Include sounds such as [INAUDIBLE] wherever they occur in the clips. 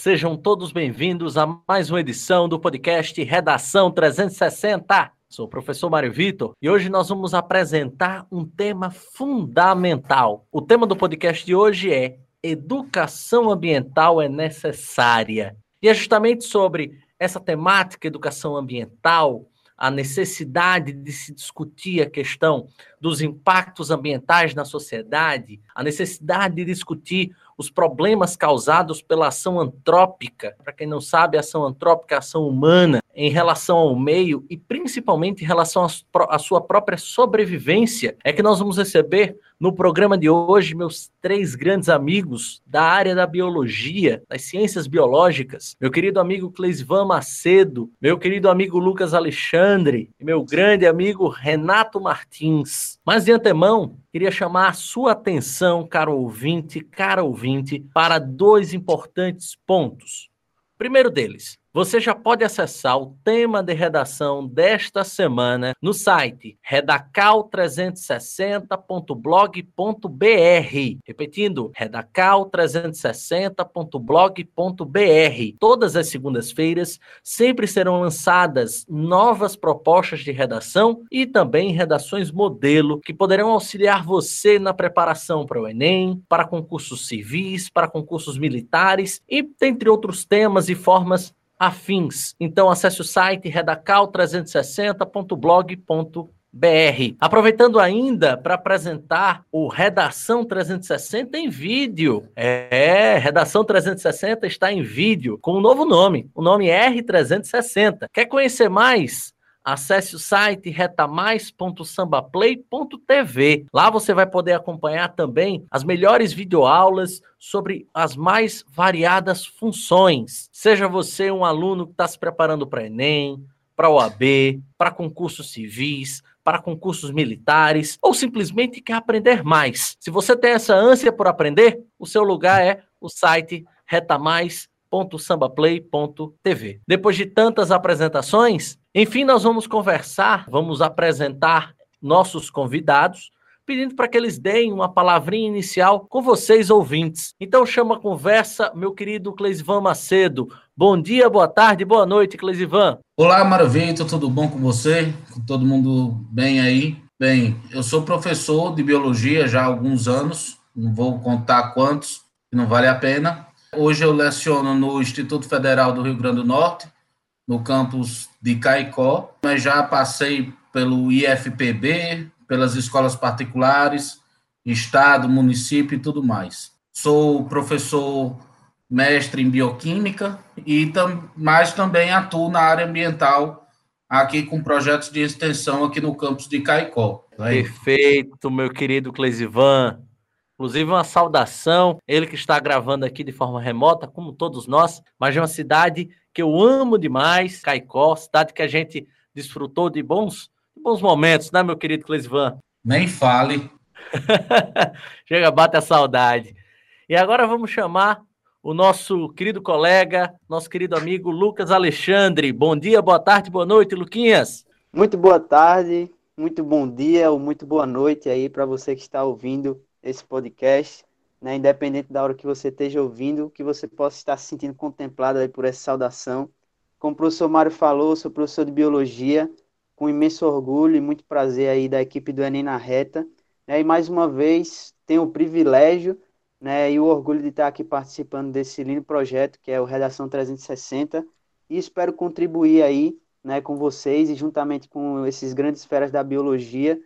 Sejam todos bem-vindos a mais uma edição do podcast Redação 360. Sou o professor Mário Vitor e hoje nós vamos apresentar um tema fundamental. O tema do podcast de hoje é Educação ambiental é necessária. E é justamente sobre essa temática, educação ambiental, a necessidade de se discutir a questão dos impactos ambientais na sociedade, a necessidade de discutir os problemas causados pela ação antrópica. Para quem não sabe, a ação antrópica é a ação humana em relação ao meio e principalmente em relação à sua própria sobrevivência, é que nós vamos receber no programa de hoje meus três grandes amigos da área da biologia, das ciências biológicas, meu querido amigo Cleisvan Macedo, meu querido amigo Lucas Alexandre e meu grande amigo Renato Martins. Mas de antemão, queria chamar a sua atenção, caro ouvinte, cara ouvinte, para dois importantes pontos. Primeiro deles, você já pode acessar o tema de redação desta semana no site redacal360.blog.br. Repetindo, redacal360.blog.br. Todas as segundas-feiras sempre serão lançadas novas propostas de redação e também redações modelo que poderão auxiliar você na preparação para o Enem, para concursos civis, para concursos militares e dentre outros temas e formas afins. Então acesse o site redacal360.blog.br. Aproveitando ainda para apresentar o Redação 360 em vídeo. É, Redação 360 está em vídeo com um novo nome, o nome R360. Quer conhecer mais? Acesse o site retamais.sambaplay.tv. Lá você vai poder acompanhar também as melhores videoaulas sobre as mais variadas funções. Seja você um aluno que está se preparando para Enem, para OAB, para concursos civis, para concursos militares, ou simplesmente quer aprender mais. Se você tem essa ânsia por aprender, o seu lugar é o site retamais.sambaplay.tv. Depois de tantas apresentações, enfim, nós vamos conversar, vamos apresentar nossos convidados, pedindo para que eles deem uma palavrinha inicial com vocês, ouvintes. Então, chama a conversa, meu querido Cleisivan Macedo. Bom dia, boa tarde, boa noite, Cleisivan. Olá, Maravilha, tudo bom com você? Todo mundo bem aí? Bem, eu sou professor de biologia já há alguns anos, não vou contar quantos, não vale a pena. Hoje eu leciono no Instituto Federal do Rio Grande do Norte, no campus de Caicó, mas já passei pelo IFPB, pelas escolas particulares, estado, município e tudo mais. Sou professor mestre em bioquímica e tam, mas também atuo na área ambiental aqui com projetos de extensão aqui no campus de Caicó. Perfeito, meu querido Clesivan. Inclusive, uma saudação, ele que está gravando aqui de forma remota, como todos nós, mas de uma cidade que eu amo demais, Caicó, cidade que a gente desfrutou de bons, de bons momentos, né, meu querido Clesvan? Nem fale. [LAUGHS] Chega, bate a saudade. E agora vamos chamar o nosso querido colega, nosso querido amigo Lucas Alexandre. Bom dia, boa tarde, boa noite, Luquinhas. Muito boa tarde, muito bom dia ou muito boa noite aí para você que está ouvindo esse podcast né, independente da hora que você esteja ouvindo, que você possa estar se sentindo contemplado aí por essa saudação. Como o professor Mário falou, sou professor de Biologia, com imenso orgulho e muito prazer aí da equipe do Enem na Reta. Né, e mais uma vez, tenho o privilégio né, e o orgulho de estar aqui participando desse lindo projeto, que é o Redação 360, e espero contribuir aí né, com vocês e juntamente com esses grandes feras da biologia,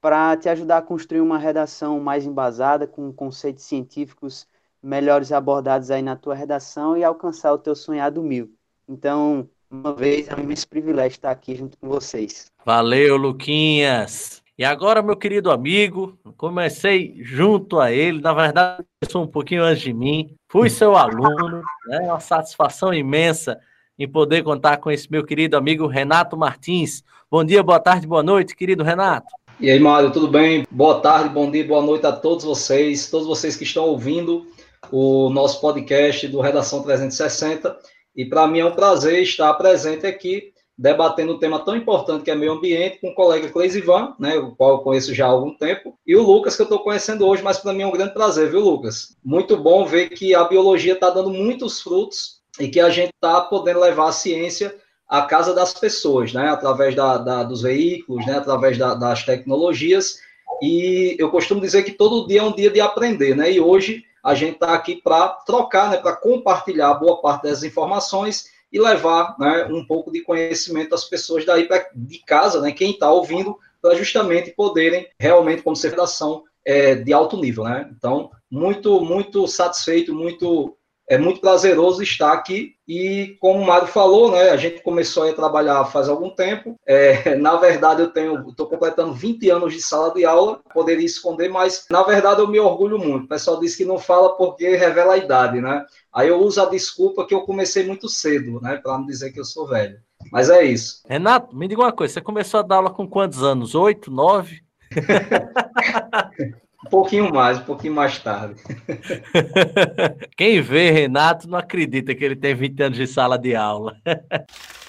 para te ajudar a construir uma redação mais embasada, com conceitos científicos melhores abordados aí na tua redação e alcançar o teu sonhado mil. Então, uma vez, é um imenso privilégio estar aqui junto com vocês. Valeu, Luquinhas! E agora, meu querido amigo, comecei junto a ele, na verdade, começou um pouquinho antes de mim, fui seu aluno, é né? uma satisfação imensa em poder contar com esse meu querido amigo Renato Martins. Bom dia, boa tarde, boa noite, querido Renato. E aí, Mário, tudo bem? Boa tarde, bom dia, boa noite a todos vocês, todos vocês que estão ouvindo o nosso podcast do Redação 360. E para mim é um prazer estar presente aqui debatendo um tema tão importante que é meio ambiente, com o colega Cleis Ivan, né, o qual eu conheço já há algum tempo, e o Lucas, que eu estou conhecendo hoje, mas para mim é um grande prazer, viu, Lucas? Muito bom ver que a biologia está dando muitos frutos e que a gente está podendo levar a ciência à casa das pessoas, né, através da, da dos veículos, né, através da, das tecnologias, e eu costumo dizer que todo dia é um dia de aprender, né, e hoje a gente está aqui para trocar, né, para compartilhar boa parte das informações e levar né, um pouco de conhecimento às pessoas daí pra, de casa, né, quem está ouvindo, para justamente poderem realmente, como ser é, de alto nível. Né? Então, muito, muito satisfeito, muito é muito prazeroso estar aqui e, como o Mário falou, né, a gente começou a trabalhar faz algum tempo. É, [LAUGHS] na verdade, eu tenho, estou completando 20 anos de sala de aula, poderia esconder, mas na verdade eu me orgulho muito. O pessoal diz que não fala porque revela a idade, né? Aí eu uso a desculpa que eu comecei muito cedo, né, para não dizer que eu sou velho. Mas é isso. Renato, me diga uma coisa, você começou a dar aula com quantos anos? Oito, nove? [LAUGHS] Pouquinho mais, um pouquinho mais tarde. [LAUGHS] Quem vê Renato não acredita que ele tem 20 anos de sala de aula. [LAUGHS]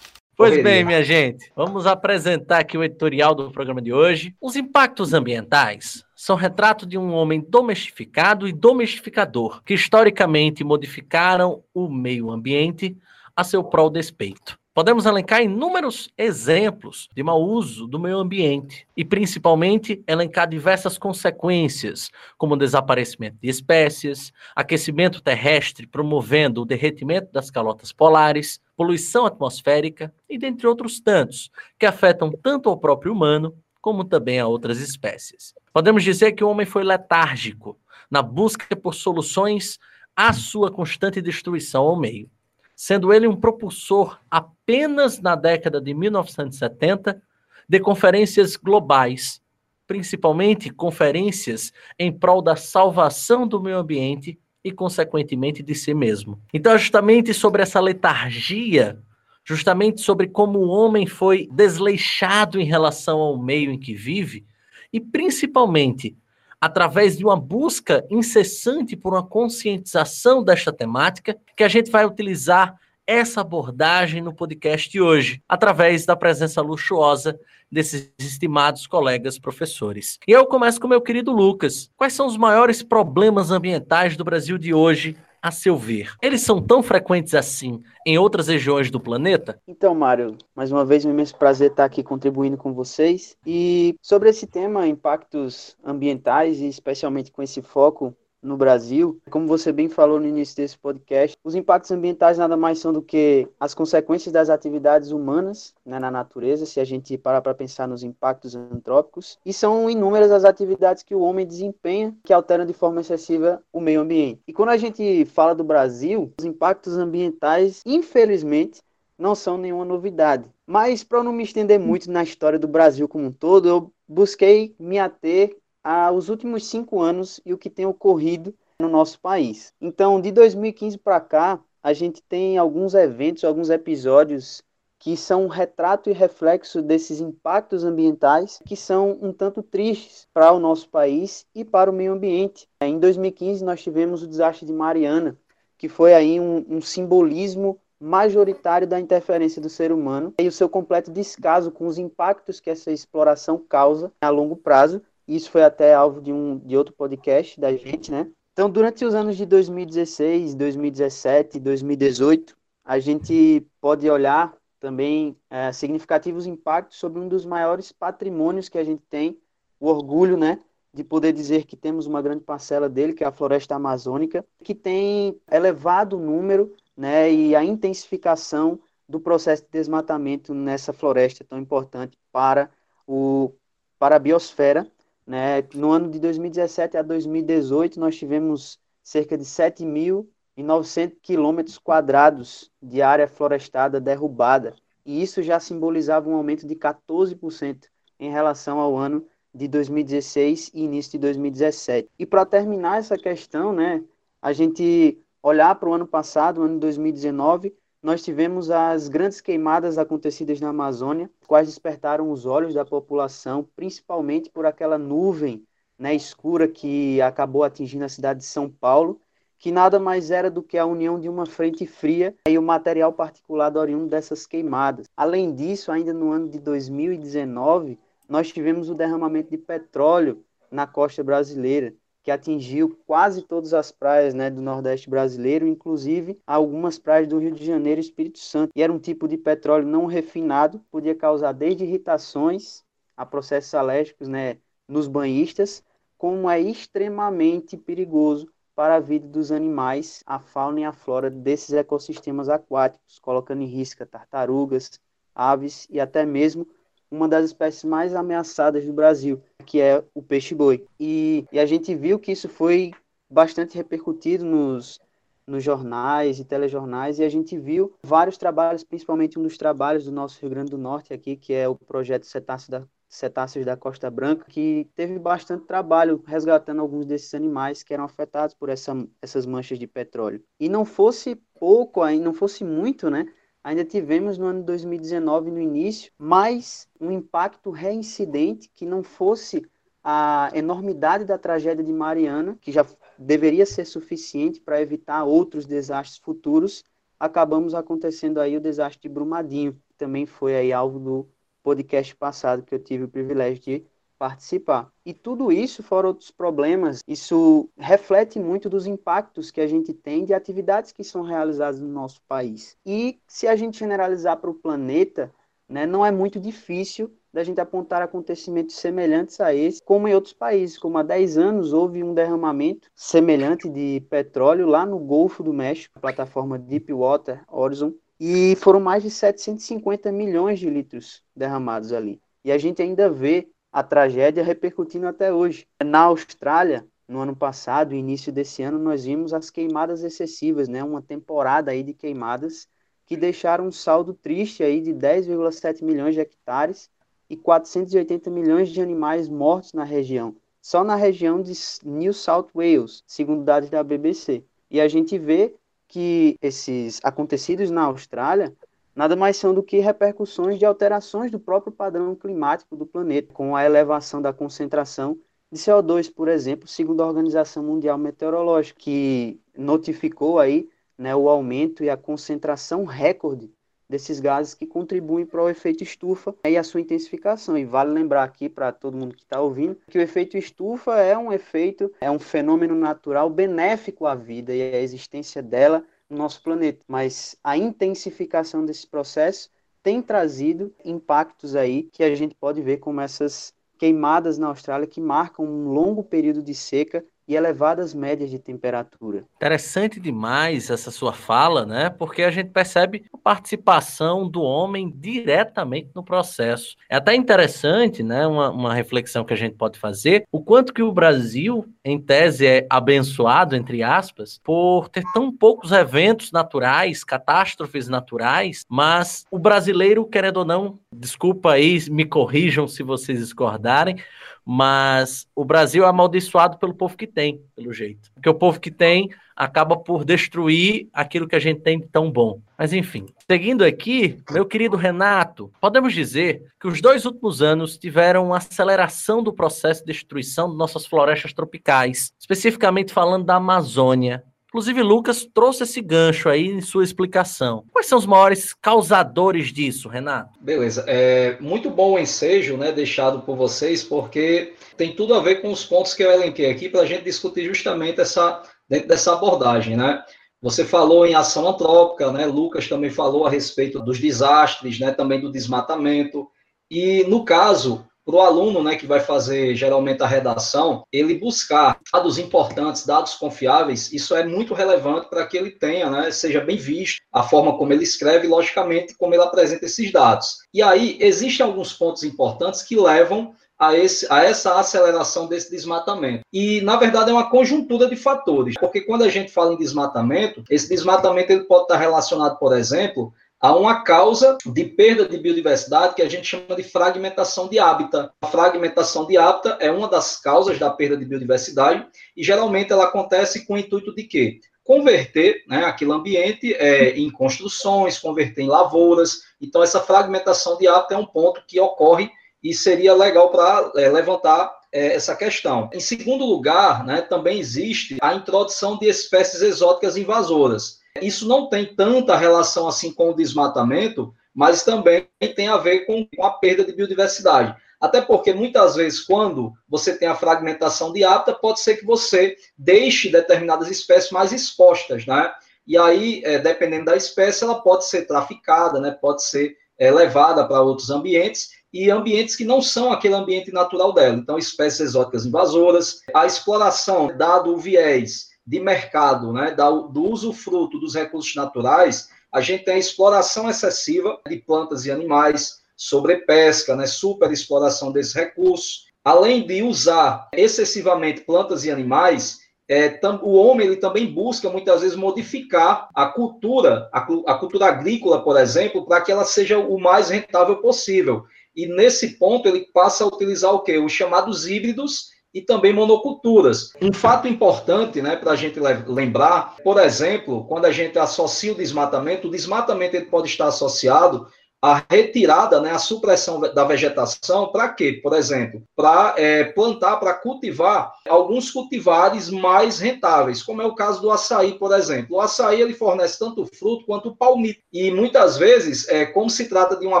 Pois bem, minha gente, vamos apresentar aqui o editorial do programa de hoje. Os impactos ambientais são retrato de um homem domestificado e domestificador, que historicamente modificaram o meio ambiente a seu prol despeito. Podemos elencar inúmeros exemplos de mau uso do meio ambiente e, principalmente, elencar diversas consequências, como o desaparecimento de espécies, aquecimento terrestre promovendo o derretimento das calotas polares, poluição atmosférica e, dentre outros tantos, que afetam tanto ao próprio humano como também a outras espécies. Podemos dizer que o homem foi letárgico na busca por soluções à sua constante destruição ao meio sendo ele um propulsor apenas na década de 1970 de conferências globais, principalmente conferências em prol da salvação do meio ambiente e, consequentemente, de si mesmo. Então, é justamente sobre essa letargia, justamente sobre como o homem foi desleixado em relação ao meio em que vive, e principalmente através de uma busca incessante por uma conscientização desta temática, que a gente vai utilizar essa abordagem no podcast de hoje, através da presença luxuosa desses estimados colegas professores. E eu começo com meu querido Lucas. Quais são os maiores problemas ambientais do Brasil de hoje a seu ver, eles são tão frequentes assim em outras regiões do planeta? Então, Mário, mais uma vez, um imenso prazer estar aqui contribuindo com vocês. E sobre esse tema, impactos ambientais, e especialmente com esse foco no Brasil, como você bem falou no início desse podcast, os impactos ambientais nada mais são do que as consequências das atividades humanas né, na natureza, se a gente parar para pensar nos impactos antrópicos, e são inúmeras as atividades que o homem desempenha que alteram de forma excessiva o meio ambiente. E quando a gente fala do Brasil, os impactos ambientais, infelizmente, não são nenhuma novidade. Mas para não me estender muito na história do Brasil como um todo, eu busquei me ater aos últimos cinco anos e o que tem ocorrido no nosso país. Então, de 2015 para cá, a gente tem alguns eventos, alguns episódios que são um retrato e reflexo desses impactos ambientais que são um tanto tristes para o nosso país e para o meio ambiente. Em 2015 nós tivemos o desastre de Mariana, que foi aí um, um simbolismo majoritário da interferência do ser humano e o seu completo descaso com os impactos que essa exploração causa a longo prazo isso foi até alvo de, um, de outro podcast da gente, né? Então, durante os anos de 2016, 2017 e 2018, a gente pode olhar também é, significativos impactos sobre um dos maiores patrimônios que a gente tem, o orgulho, né? De poder dizer que temos uma grande parcela dele, que é a floresta amazônica, que tem elevado número né, e a intensificação do processo de desmatamento nessa floresta tão importante para, o, para a biosfera né? No ano de 2017 a 2018, nós tivemos cerca de 7.900 quilômetros quadrados de área florestada derrubada. E isso já simbolizava um aumento de 14% em relação ao ano de 2016 e início de 2017. E para terminar essa questão, né, a gente olhar para o ano passado, o ano de 2019, nós tivemos as grandes queimadas acontecidas na Amazônia, quais despertaram os olhos da população, principalmente por aquela nuvem né, escura que acabou atingindo a cidade de São Paulo, que nada mais era do que a união de uma frente fria e o material particulado oriundo dessas queimadas. Além disso, ainda no ano de 2019, nós tivemos o derramamento de petróleo na costa brasileira, que atingiu quase todas as praias né, do Nordeste brasileiro, inclusive algumas praias do Rio de Janeiro e Espírito Santo. E era um tipo de petróleo não refinado, podia causar desde irritações a processos alérgicos né, nos banhistas, como é extremamente perigoso para a vida dos animais, a fauna e a flora desses ecossistemas aquáticos, colocando em risco tartarugas, aves e até mesmo uma das espécies mais ameaçadas do Brasil, que é o peixe-boi. E, e, a gente viu que isso foi bastante repercutido nos, nos jornais e telejornais, e a gente viu vários trabalhos, principalmente um dos trabalhos do nosso Rio Grande do Norte aqui, que é o projeto Cetáceo da, cetáceos da Costa Branca, que teve bastante trabalho resgatando alguns desses animais que eram afetados por essa, essas manchas de petróleo. E não fosse pouco, não fosse muito, né? Ainda tivemos no ano 2019, no início, mais um impacto reincidente que não fosse a enormidade da tragédia de Mariana, que já deveria ser suficiente para evitar outros desastres futuros, acabamos acontecendo aí o desastre de Brumadinho, que também foi aí alvo do podcast passado que eu tive o privilégio de participar. E tudo isso, fora outros problemas, isso reflete muito dos impactos que a gente tem de atividades que são realizadas no nosso país. E se a gente generalizar para o planeta, né, não é muito difícil da gente apontar acontecimentos semelhantes a esse, como em outros países. Como há 10 anos houve um derramamento semelhante de petróleo lá no Golfo do México, a plataforma Deepwater Horizon, e foram mais de 750 milhões de litros derramados ali. E a gente ainda vê a tragédia repercutindo até hoje. Na Austrália, no ano passado, início desse ano, nós vimos as queimadas excessivas, né? Uma temporada aí de queimadas que deixaram um saldo triste aí de 10,7 milhões de hectares e 480 milhões de animais mortos na região, só na região de New South Wales, segundo dados da BBC. E a gente vê que esses acontecidos na Austrália nada mais são do que repercussões de alterações do próprio padrão climático do planeta, com a elevação da concentração de CO2, por exemplo, segundo a Organização Mundial Meteorológica, que notificou aí né, o aumento e a concentração recorde desses gases que contribuem para o efeito estufa e a sua intensificação. E vale lembrar aqui para todo mundo que está ouvindo que o efeito estufa é um efeito, é um fenômeno natural benéfico à vida e à existência dela no nosso planeta. Mas a intensificação desse processo tem trazido impactos aí que a gente pode ver como essas queimadas na Austrália que marcam um longo período de seca e elevadas médias de temperatura. Interessante demais essa sua fala, né? Porque a gente percebe a participação do homem diretamente no processo. É até interessante, né? Uma, uma reflexão que a gente pode fazer, o quanto que o Brasil, em tese, é abençoado, entre aspas, por ter tão poucos eventos naturais, catástrofes naturais, mas o brasileiro, querendo ou não, desculpa aí, me corrijam se vocês discordarem, mas o Brasil é amaldiçoado pelo povo que tem, pelo jeito. Porque o povo que tem acaba por destruir aquilo que a gente tem de tão bom. Mas enfim, seguindo aqui, meu querido Renato, podemos dizer que os dois últimos anos tiveram uma aceleração do processo de destruição de nossas florestas tropicais, especificamente falando da Amazônia, Inclusive, Lucas trouxe esse gancho aí em sua explicação. Quais são os maiores causadores disso, Renato? Beleza. É muito bom o ensejo né, deixado por vocês, porque tem tudo a ver com os pontos que eu elenquei aqui para a gente discutir justamente essa, dentro dessa abordagem. Né? Você falou em ação antrópica, né? Lucas também falou a respeito dos desastres, né? também do desmatamento. E, no caso, para o aluno né, que vai fazer geralmente a redação, ele buscar dados importantes, dados confiáveis, isso é muito relevante para que ele tenha, né, seja bem visto a forma como ele escreve, logicamente, como ele apresenta esses dados. E aí, existem alguns pontos importantes que levam a, esse, a essa aceleração desse desmatamento. E, na verdade, é uma conjuntura de fatores, porque quando a gente fala em desmatamento, esse desmatamento ele pode estar relacionado, por exemplo, há uma causa de perda de biodiversidade que a gente chama de fragmentação de hábitat. A fragmentação de hábitat é uma das causas da perda de biodiversidade e geralmente ela acontece com o intuito de quê? Converter né, aquele ambiente é, em construções, converter em lavouras. Então, essa fragmentação de hábitat é um ponto que ocorre e seria legal para é, levantar é, essa questão. Em segundo lugar, né, também existe a introdução de espécies exóticas invasoras. Isso não tem tanta relação assim com o desmatamento, mas também tem a ver com, a perda de biodiversidade. Até porque muitas vezes, quando você tem a fragmentação de hábitat, pode ser que você deixe determinadas espécies mais expostas, né? E aí, é, dependendo da espécie, ela pode ser traficada, né? Pode ser é, levada para outros ambientes e ambientes que não são aquele ambiente natural dela. Então, espécies exóticas invasoras, a exploração, dado o viés de mercado, né, do uso fruto dos recursos naturais, a gente tem a exploração excessiva de plantas e animais, sobrepesca, né, superexploração desses recursos. Além de usar excessivamente plantas e animais, é, o homem ele também busca muitas vezes modificar a cultura, a, a cultura agrícola, por exemplo, para que ela seja o mais rentável possível. E nesse ponto ele passa a utilizar o quê? Os chamados híbridos e também monoculturas. Um fato importante né, para a gente lembrar, por exemplo, quando a gente associa o desmatamento, o desmatamento ele pode estar associado a retirada, né, a supressão da vegetação, para quê? Por exemplo, para é, plantar, para cultivar alguns cultivares mais rentáveis, como é o caso do açaí, por exemplo. O açaí ele fornece tanto fruto quanto palmito. E muitas vezes, é, como se trata de uma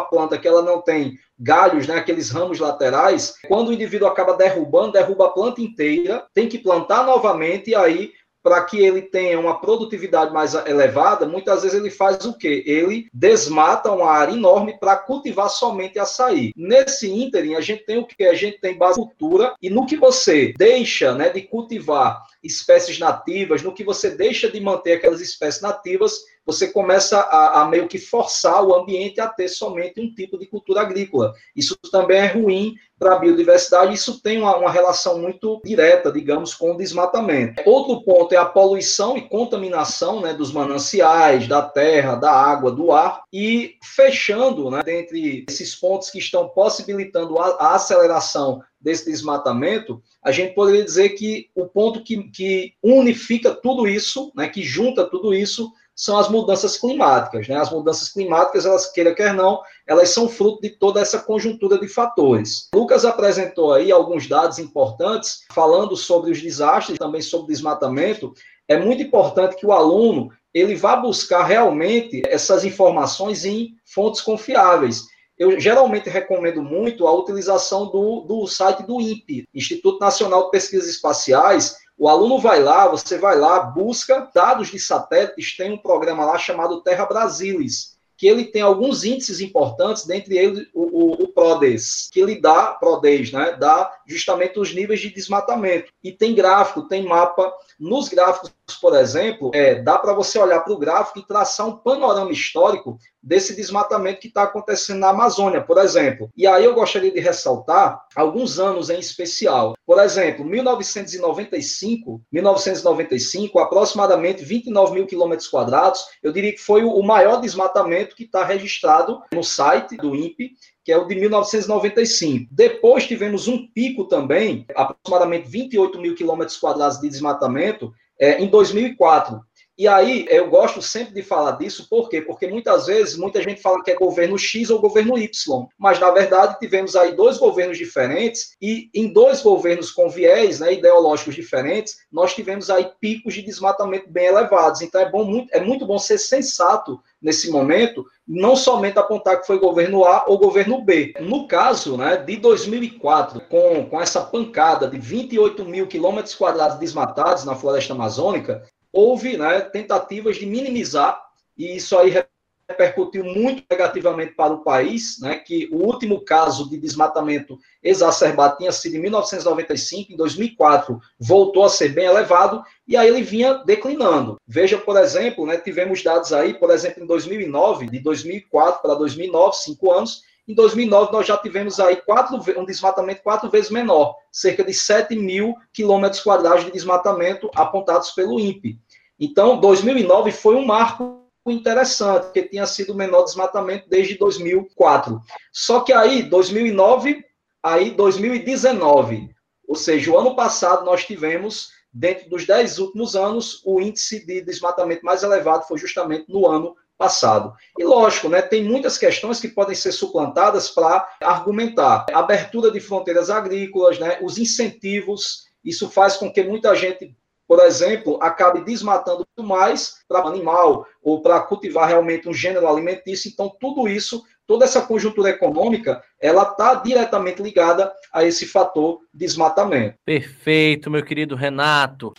planta que ela não tem galhos, né, aqueles ramos laterais, quando o indivíduo acaba derrubando, derruba a planta inteira, tem que plantar novamente e aí para que ele tenha uma produtividade mais elevada, muitas vezes ele faz o quê? Ele desmata uma área enorme para cultivar somente açaí. Nesse ínterim, a gente tem o que? A gente tem base cultura, e no que você deixa né, de cultivar espécies nativas, no que você deixa de manter aquelas espécies nativas, você começa a, a, meio que forçar o ambiente a ter somente um tipo de cultura agrícola. Isso também é ruim para a biodiversidade, isso tem uma, uma, relação muito direta, digamos, com o desmatamento. Outro ponto é a poluição e contaminação né, dos mananciais, da terra, da água, do ar, e fechando, né, dentre esses pontos que estão possibilitando a, a aceleração desse desmatamento, a gente poderia dizer que o ponto que, que unifica tudo isso, né, que junta tudo isso, são as mudanças climáticas. Né? As mudanças climáticas, elas queira quer não, elas são fruto de toda essa conjuntura de fatores. Lucas apresentou aí alguns dados importantes falando sobre os desastres, também sobre desmatamento. É muito importante que o aluno ele vá buscar realmente essas informações em fontes confiáveis. Eu geralmente recomendo muito a utilização do, do site do INPE, Instituto Nacional de Pesquisas Espaciais, o aluno vai lá, você vai lá, busca dados de satélites, tem um programa lá chamado Terra Brasilis, que ele tem alguns índices importantes, dentre eles o, o, o, PRODES, que ele dá, PRODES, né, dá justamente os níveis de desmatamento. E tem gráfico, tem mapa. Nos gráficos, por exemplo, é, dá para você olhar para o gráfico e traçar um panorama histórico desse desmatamento que está acontecendo na Amazônia, por exemplo. E aí eu gostaria de ressaltar alguns anos em especial. Por exemplo, 1995, 1995, aproximadamente 29 mil quilômetros quadrados, eu diria que foi o maior desmatamento que está registrado no site do INPE, que é o de 1995. Depois tivemos um pico também, aproximadamente 28 mil quilômetros quadrados de desmatamento, é, em 2004. E aí, eu gosto sempre de falar disso, por quê? Porque muitas vezes, muita gente fala que é governo X ou governo Y, mas na verdade tivemos aí dois governos diferentes e em dois governos com viés né, ideológicos diferentes, nós tivemos aí picos de desmatamento bem elevados. Então é, bom, muito, é muito bom ser sensato nesse momento, não somente apontar que foi governo A ou governo B. No caso né, de 2004, com, com essa pancada de 28 mil quilômetros quadrados desmatados na floresta amazônica, houve né, tentativas de minimizar, e isso aí repercutiu muito negativamente para o país, né, que o último caso de desmatamento exacerbado tinha sido em 1995, em 2004 voltou a ser bem elevado, e aí ele vinha declinando. Veja, por exemplo, né, tivemos dados aí, por exemplo, em 2009, de 2004 para 2009, cinco anos, em 2009, nós já tivemos aí quatro, um desmatamento quatro vezes menor, cerca de 7 mil quilômetros quadrados de desmatamento apontados pelo INPE. Então, 2009 foi um marco interessante, porque tinha sido o menor desmatamento desde 2004. Só que aí, 2009, aí 2019, ou seja, o ano passado nós tivemos, dentro dos 10 últimos anos, o índice de desmatamento mais elevado foi justamente no ano passado. E lógico, né, tem muitas questões que podem ser suplantadas para argumentar. abertura de fronteiras agrícolas, né, os incentivos, isso faz com que muita gente por exemplo, acabe desmatando mais para animal ou para cultivar realmente um gênero alimentício. Então, tudo isso, toda essa conjuntura econômica, ela está diretamente ligada a esse fator desmatamento. Perfeito, meu querido Renato.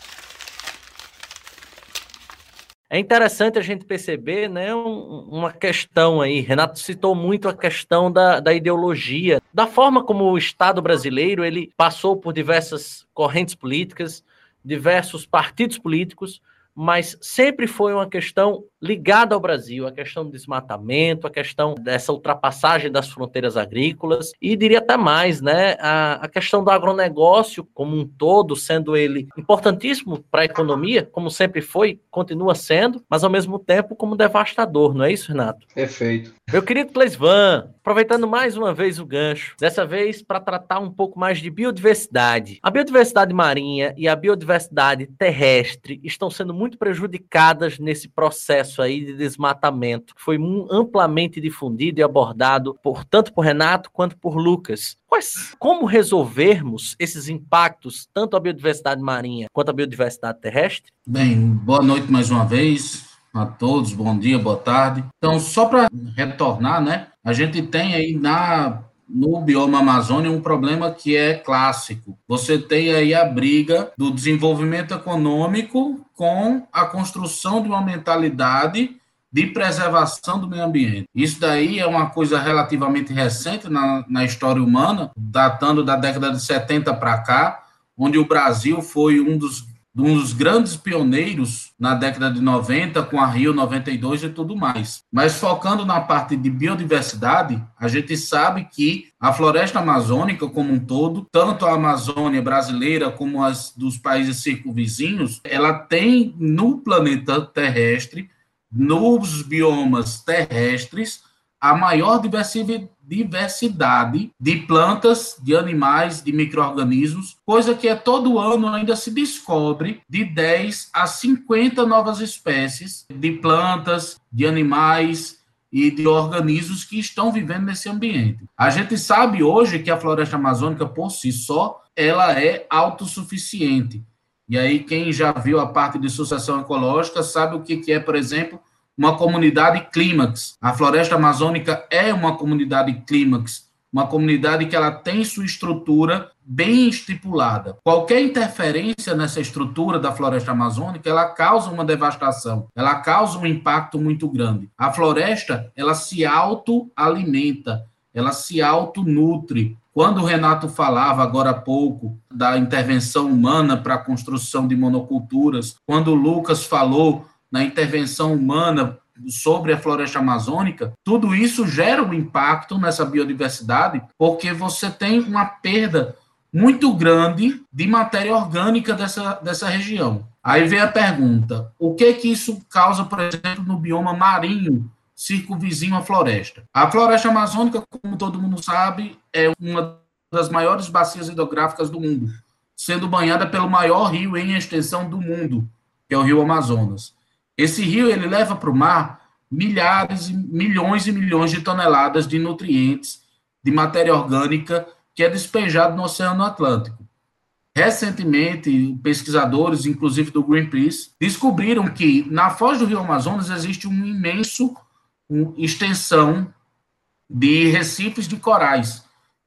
É interessante a gente perceber né, uma questão aí. Renato citou muito a questão da, da ideologia, da forma como o Estado brasileiro ele passou por diversas correntes políticas, diversos partidos políticos, mas sempre foi uma questão ligada ao Brasil, a questão do desmatamento, a questão dessa ultrapassagem das fronteiras agrícolas e diria até mais, né, a, a questão do agronegócio como um todo, sendo ele importantíssimo para a economia, como sempre foi, continua sendo, mas ao mesmo tempo como devastador, não é isso, Renato? Perfeito. Meu querido Cleisvan, aproveitando mais uma vez o gancho, dessa vez para tratar um pouco mais de biodiversidade. A biodiversidade marinha e a biodiversidade terrestre estão sendo muito muito prejudicadas nesse processo aí de desmatamento, foi amplamente difundido e abordado por tanto por Renato quanto por Lucas. Quais, como resolvermos esses impactos, tanto à biodiversidade marinha quanto à biodiversidade terrestre? Bem, boa noite mais uma vez a todos, bom dia, boa tarde. Então, só para retornar, né? A gente tem aí na no bioma Amazônia um problema que é clássico. Você tem aí a briga do desenvolvimento econômico com a construção de uma mentalidade de preservação do meio ambiente. Isso daí é uma coisa relativamente recente na, na história humana, datando da década de 70 para cá, onde o Brasil foi um dos um dos grandes pioneiros na década de 90, com a Rio 92 e tudo mais. Mas focando na parte de biodiversidade, a gente sabe que a floresta amazônica como um todo, tanto a Amazônia brasileira como as dos países circunvizinhos, ela tem no planeta terrestre, nos biomas terrestres, a maior diversidade diversidade de plantas, de animais, de micro-organismos, coisa que é todo ano ainda se descobre de 10 a 50 novas espécies de plantas, de animais e de organismos que estão vivendo nesse ambiente. A gente sabe hoje que a floresta amazônica por si só, ela é autossuficiente. E aí quem já viu a parte de sucessão ecológica sabe o que é, por exemplo, uma comunidade clímax. A floresta amazônica é uma comunidade clímax, uma comunidade que ela tem sua estrutura bem estipulada. Qualquer interferência nessa estrutura da floresta amazônica, ela causa uma devastação, ela causa um impacto muito grande. A floresta, ela se autoalimenta, ela se autonutre. Quando o Renato falava agora há pouco da intervenção humana para a construção de monoculturas, quando o Lucas falou na intervenção humana sobre a floresta amazônica, tudo isso gera um impacto nessa biodiversidade, porque você tem uma perda muito grande de matéria orgânica dessa, dessa região. Aí vem a pergunta: o que que isso causa, por exemplo, no bioma marinho circunvizinho à floresta? A floresta amazônica, como todo mundo sabe, é uma das maiores bacias hidrográficas do mundo, sendo banhada pelo maior rio em extensão do mundo, que é o Rio Amazonas. Esse rio ele leva para o mar milhares, milhões e milhões de toneladas de nutrientes, de matéria orgânica que é despejado no Oceano Atlântico. Recentemente, pesquisadores, inclusive do Greenpeace, descobriram que na foz do Rio Amazonas existe um imenso uma extensão de recifes de corais,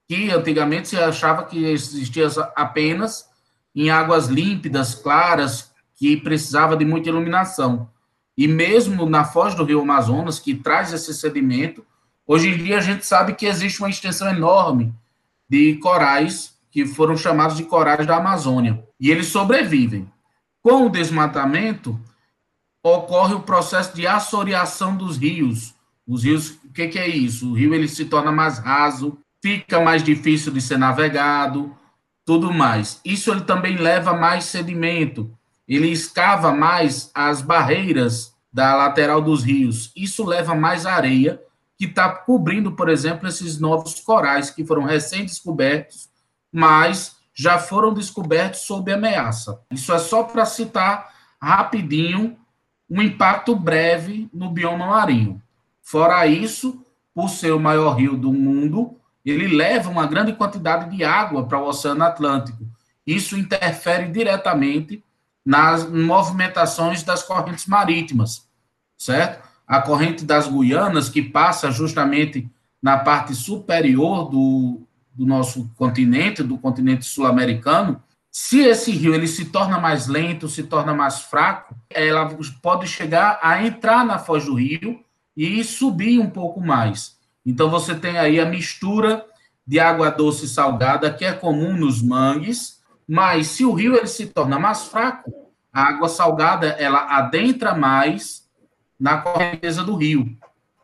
que antigamente se achava que existia apenas em águas límpidas, claras, que precisava de muita iluminação. E mesmo na foz do rio Amazonas, que traz esse sedimento, hoje em dia a gente sabe que existe uma extensão enorme de corais que foram chamados de corais da Amazônia. E eles sobrevivem. Com o desmatamento, ocorre o processo de assoreação dos rios. Os rios, o que, que é isso? O rio ele se torna mais raso, fica mais difícil de ser navegado, tudo mais. Isso ele também leva mais sedimento, ele escava mais as barreiras da lateral dos rios. Isso leva mais areia, que está cobrindo, por exemplo, esses novos corais que foram recém-descobertos, mas já foram descobertos sob ameaça. Isso é só para citar rapidinho um impacto breve no bioma marinho. Fora isso, por ser o maior rio do mundo, ele leva uma grande quantidade de água para o Oceano Atlântico. Isso interfere diretamente nas movimentações das correntes marítimas, certo? A corrente das Guianas, que passa justamente na parte superior do, do nosso continente, do continente sul-americano, se esse rio ele se torna mais lento, se torna mais fraco, ela pode chegar a entrar na foz do rio e subir um pouco mais. Então você tem aí a mistura de água doce e salgada que é comum nos mangues, mas se o rio ele se torna mais fraco, a água salgada ela adentra mais na correnteza do rio.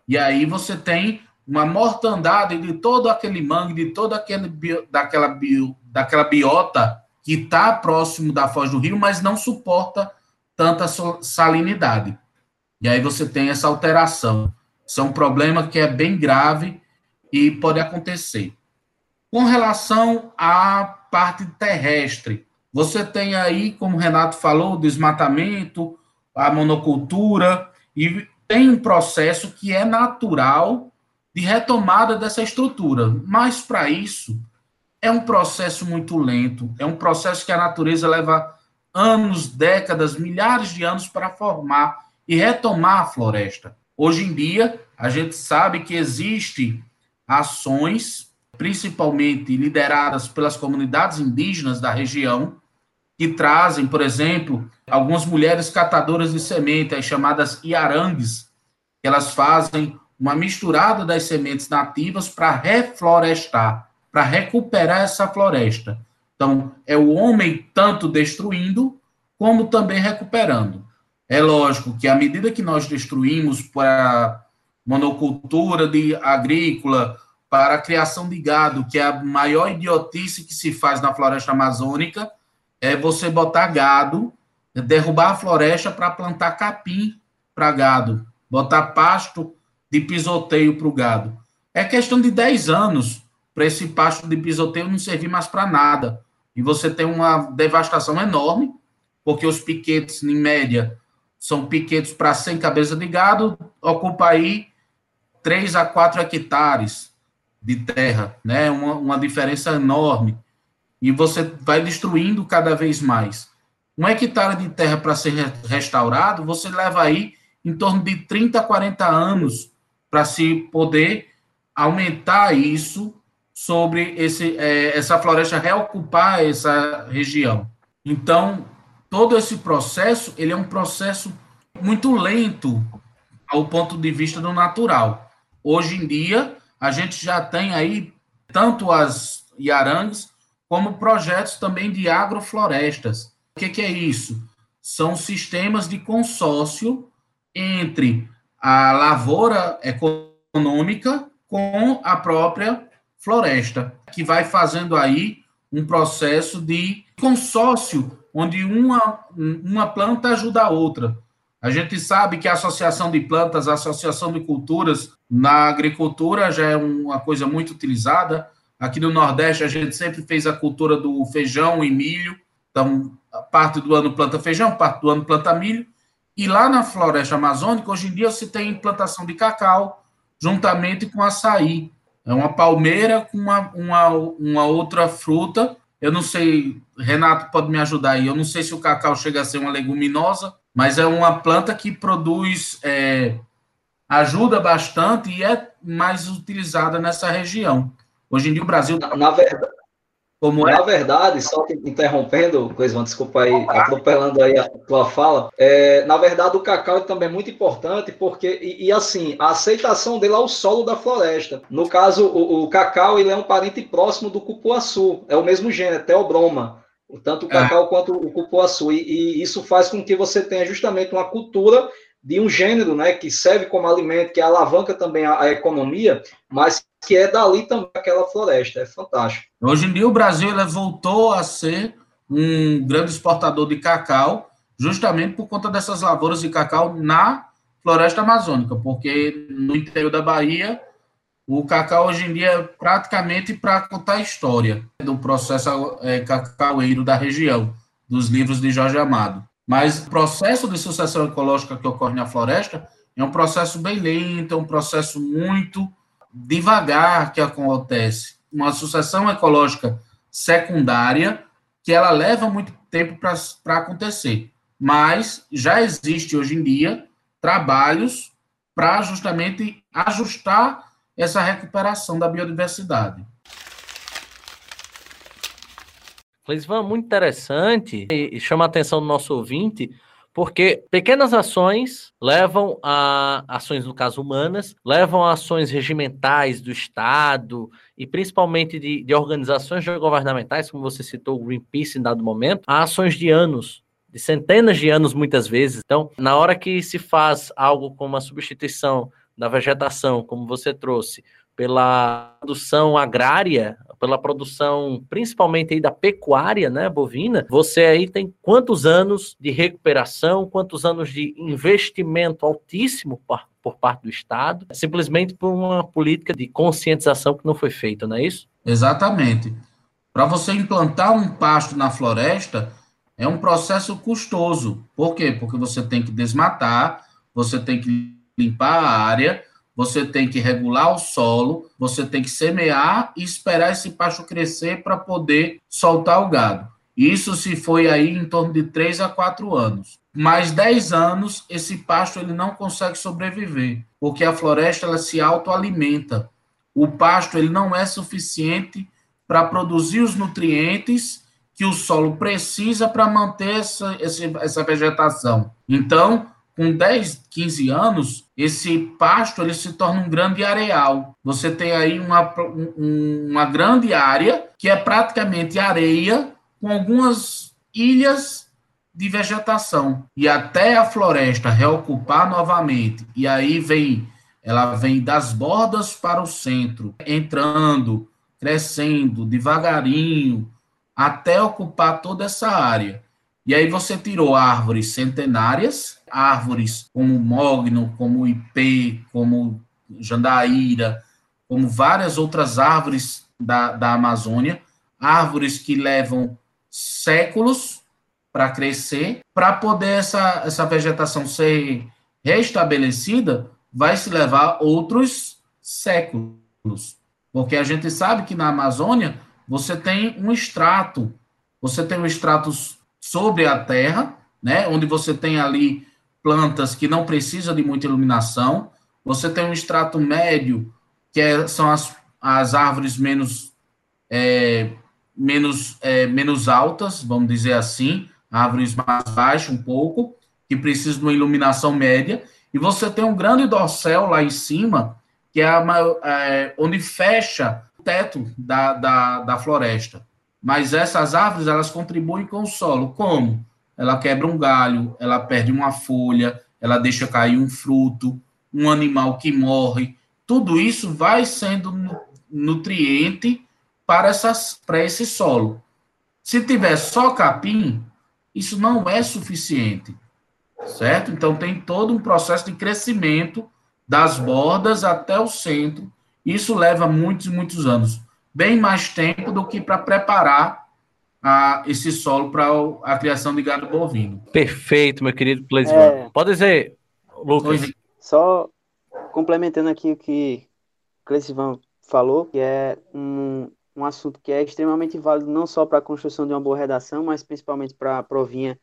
E aí você tem uma mortandade de todo aquele mangue, de toda aquele daquela, bio, daquela biota que está próximo da foz do rio, mas não suporta tanta salinidade. E aí você tem essa alteração. Isso é um problema que é bem grave e pode acontecer. Com relação à parte terrestre, você tem aí, como o Renato falou, o desmatamento, a monocultura, e tem um processo que é natural de retomada dessa estrutura. Mas, para isso, é um processo muito lento, é um processo que a natureza leva anos, décadas, milhares de anos para formar e retomar a floresta. Hoje em dia, a gente sabe que existe ações, principalmente lideradas pelas comunidades indígenas da região, que trazem, por exemplo, algumas mulheres catadoras de semente, as chamadas iarangues, elas fazem uma misturada das sementes nativas para reflorestar, para recuperar essa floresta. Então, é o homem tanto destruindo, como também recuperando. É lógico que à medida que nós destruímos para monocultura de agrícola, para a criação de gado, que é a maior idiotice que se faz na floresta amazônica, é você botar gado, derrubar a floresta para plantar capim para gado, botar pasto de pisoteio para o gado. É questão de 10 anos para esse pasto de pisoteio não servir mais para nada. E você tem uma devastação enorme, porque os piquetes, em média, são piquetes para 100 cabeças de gado, ocupa aí 3 a 4 hectares de terra, né? Uma, uma diferença enorme. E você vai destruindo cada vez mais. Um hectare de terra para ser restaurado, você leva aí em torno de 30 a 40 anos para se poder aumentar isso sobre esse, é, essa floresta reocupar essa região. Então, todo esse processo, ele é um processo muito lento ao ponto de vista do natural. Hoje em dia, a gente já tem aí tanto as Yarangues como projetos também de agroflorestas. O que, que é isso? São sistemas de consórcio entre a lavoura econômica com a própria floresta, que vai fazendo aí um processo de consórcio, onde uma, uma planta ajuda a outra. A gente sabe que a associação de plantas, a associação de culturas na agricultura já é uma coisa muito utilizada. Aqui no Nordeste, a gente sempre fez a cultura do feijão e milho. Então, parte do ano planta feijão, parte do ano planta milho. E lá na floresta amazônica, hoje em dia, se tem plantação de cacau, juntamente com açaí. É uma palmeira com uma, uma, uma outra fruta. Eu não sei, Renato pode me ajudar aí. Eu não sei se o cacau chega a ser uma leguminosa, mas é uma planta que produz, é, ajuda bastante e é mais utilizada nessa região. Hoje em dia o Brasil. Na, na verdade, como é? Na verdade, só interrompendo, Cleisman, desculpa aí, atropelando aí a tua fala, é, na verdade o cacau também é muito importante porque, e, e, assim, a aceitação dele ao solo da floresta. No caso, o, o, cacau ele é um parente próximo do cupuaçu, é o mesmo gênero, Teobroma, tanto o cacau é. quanto o cupuaçu, e, e isso faz com que você tenha justamente uma cultura de um gênero, né, que serve como alimento, que alavanca também a, a, economia, mas que é dali também aquela floresta, é fantástico. Hoje em dia o Brasil voltou a ser um grande exportador de cacau, justamente por conta dessas lavouras de cacau na floresta amazônica, porque no interior da Bahia o cacau hoje em dia é praticamente para contar a história do processo é, cacaueiro da região, dos livros de Jorge Amado. Mas o processo de sucessão ecológica que ocorre na floresta é um processo bem lento, é um processo muito devagar que acontece. Uma sucessão ecológica secundária que ela leva muito tempo para acontecer. Mas já existe hoje em dia trabalhos para justamente ajustar essa recuperação da biodiversidade. Cleisvan, muito interessante e chama a atenção do nosso ouvinte, porque pequenas ações levam a ações, no caso humanas, levam a ações regimentais do Estado e principalmente de, de organizações governamentais, como você citou, o Greenpeace em dado momento, a ações de anos, de centenas de anos muitas vezes. Então, na hora que se faz algo como a substituição da vegetação, como você trouxe, pela produção agrária, pela produção principalmente aí da pecuária, né, bovina, você aí tem quantos anos de recuperação, quantos anos de investimento altíssimo por, por parte do Estado, simplesmente por uma política de conscientização que não foi feita, não é isso? Exatamente. Para você implantar um pasto na floresta, é um processo custoso. Por quê? Porque você tem que desmatar, você tem que limpar a área, você tem que regular o solo, você tem que semear e esperar esse pasto crescer para poder soltar o gado. Isso se foi aí em torno de 3 a 4 anos. Mais 10 anos, esse pasto ele não consegue sobreviver, porque a floresta ela se autoalimenta. O pasto ele não é suficiente para produzir os nutrientes que o solo precisa para manter essa, essa vegetação. Então, com 10, 15 anos, esse pasto ele se torna um grande areal. Você tem aí uma, um, uma grande área que é praticamente areia com algumas ilhas de vegetação. E até a floresta reocupar novamente, e aí vem ela vem das bordas para o centro, entrando, crescendo devagarinho, até ocupar toda essa área. E aí você tirou árvores centenárias, árvores como mogno, como ipê, como jandaíra, como várias outras árvores da, da Amazônia, árvores que levam séculos para crescer, para poder essa, essa vegetação ser restabelecida, vai se levar outros séculos. Porque a gente sabe que na Amazônia você tem um extrato, você tem um extrato sobre a terra, né, onde você tem ali plantas que não precisam de muita iluminação, você tem um extrato médio, que é, são as, as árvores menos, é, menos, é, menos altas, vamos dizer assim, árvores mais baixas um pouco, que precisam de uma iluminação média, e você tem um grande dorsal lá em cima, que é, é onde fecha o teto da, da, da floresta. Mas essas árvores, elas contribuem com o solo. Como? Ela quebra um galho, ela perde uma folha, ela deixa cair um fruto, um animal que morre. Tudo isso vai sendo nutriente para, essas, para esse solo. Se tiver só capim, isso não é suficiente, certo? Então tem todo um processo de crescimento das bordas até o centro. Isso leva muitos, muitos anos bem mais tempo do que para preparar a, esse solo para a criação de gado bovino. Perfeito, meu querido Cleisvan. É... Pode dizer, Lucas. Só complementando aqui o que Cleisvan falou, que é um, um assunto que é extremamente válido não só para a construção de uma boa redação, mas principalmente para a provinha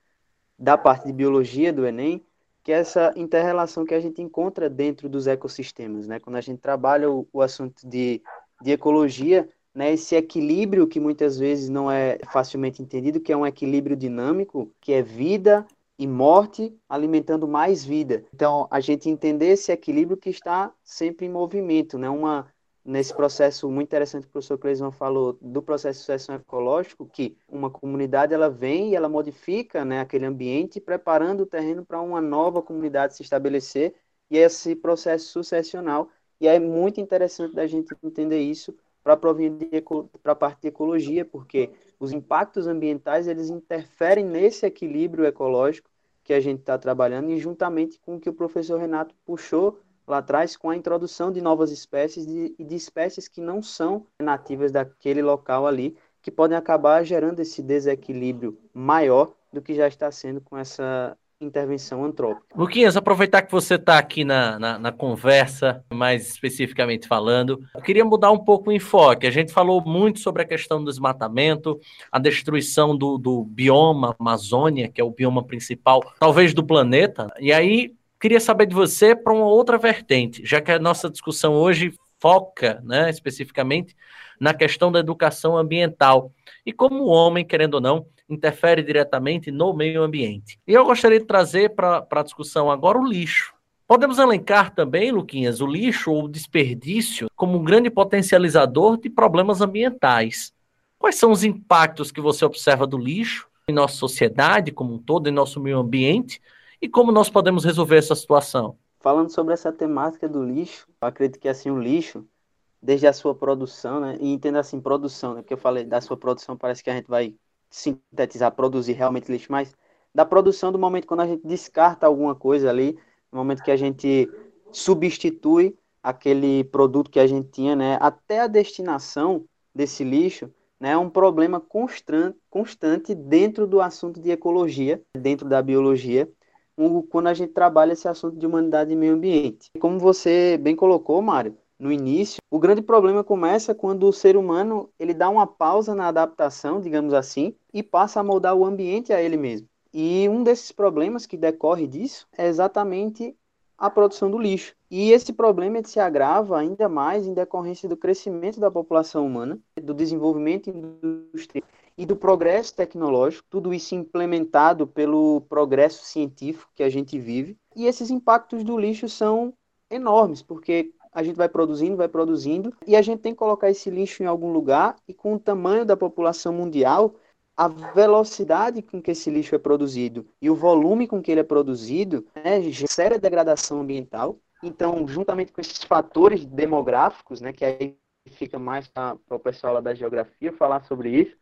da parte de biologia do Enem, que é essa interrelação que a gente encontra dentro dos ecossistemas. Né? Quando a gente trabalha o, o assunto de, de ecologia, né, esse equilíbrio que muitas vezes não é facilmente entendido, que é um equilíbrio dinâmico, que é vida e morte alimentando mais vida. Então, a gente entender esse equilíbrio que está sempre em movimento, né? Uma nesse processo muito interessante que o professor Cleisman falou do processo de sucessão ecológico, que uma comunidade ela vem e ela modifica, né, aquele ambiente, preparando o terreno para uma nova comunidade se estabelecer, e esse processo sucessional, e é muito interessante da gente entender isso para a parte de ecologia, porque os impactos ambientais eles interferem nesse equilíbrio ecológico que a gente está trabalhando e juntamente com o que o professor Renato puxou lá atrás com a introdução de novas espécies e de, de espécies que não são nativas daquele local ali, que podem acabar gerando esse desequilíbrio maior do que já está sendo com essa intervenção antrópica. Luquinhas, aproveitar que você está aqui na, na, na, conversa, mais especificamente falando, eu queria mudar um pouco o enfoque. A gente falou muito sobre a questão do desmatamento, a destruição do, do bioma Amazônia, que é o bioma principal, talvez do planeta, e aí queria saber de você para uma outra vertente, já que a nossa discussão hoje foca, né, especificamente, na questão da educação ambiental. E como o homem, querendo ou não, interfere diretamente no meio ambiente. E eu gostaria de trazer para a discussão agora o lixo. Podemos elencar também, Luquinhas, o lixo ou o desperdício como um grande potencializador de problemas ambientais. Quais são os impactos que você observa do lixo em nossa sociedade como um todo, em nosso meio ambiente, e como nós podemos resolver essa situação? Falando sobre essa temática do lixo, eu acredito que assim o lixo, desde a sua produção, né, e entenda assim produção, né, porque eu falei da sua produção, parece que a gente vai sintetizar, produzir realmente lixo, mas da produção do momento quando a gente descarta alguma coisa ali, no momento que a gente substitui aquele produto que a gente tinha, né, até a destinação desse lixo, né, é um problema constante, constante dentro do assunto de ecologia, dentro da biologia, quando a gente trabalha esse assunto de humanidade e meio ambiente. Como você bem colocou, Mário, no início, o grande problema começa quando o ser humano ele dá uma pausa na adaptação, digamos assim, e passa a moldar o ambiente a ele mesmo. E um desses problemas que decorre disso é exatamente a produção do lixo. E esse problema se agrava ainda mais em decorrência do crescimento da população humana, do desenvolvimento industrial e do progresso tecnológico, tudo isso implementado pelo progresso científico que a gente vive. E esses impactos do lixo são enormes, porque a gente vai produzindo, vai produzindo, e a gente tem que colocar esse lixo em algum lugar, e com o tamanho da população mundial, a velocidade com que esse lixo é produzido e o volume com que ele é produzido né, gera degradação ambiental. Então, juntamente com esses fatores demográficos, né, que aí fica mais para o pessoal da geografia falar sobre isso,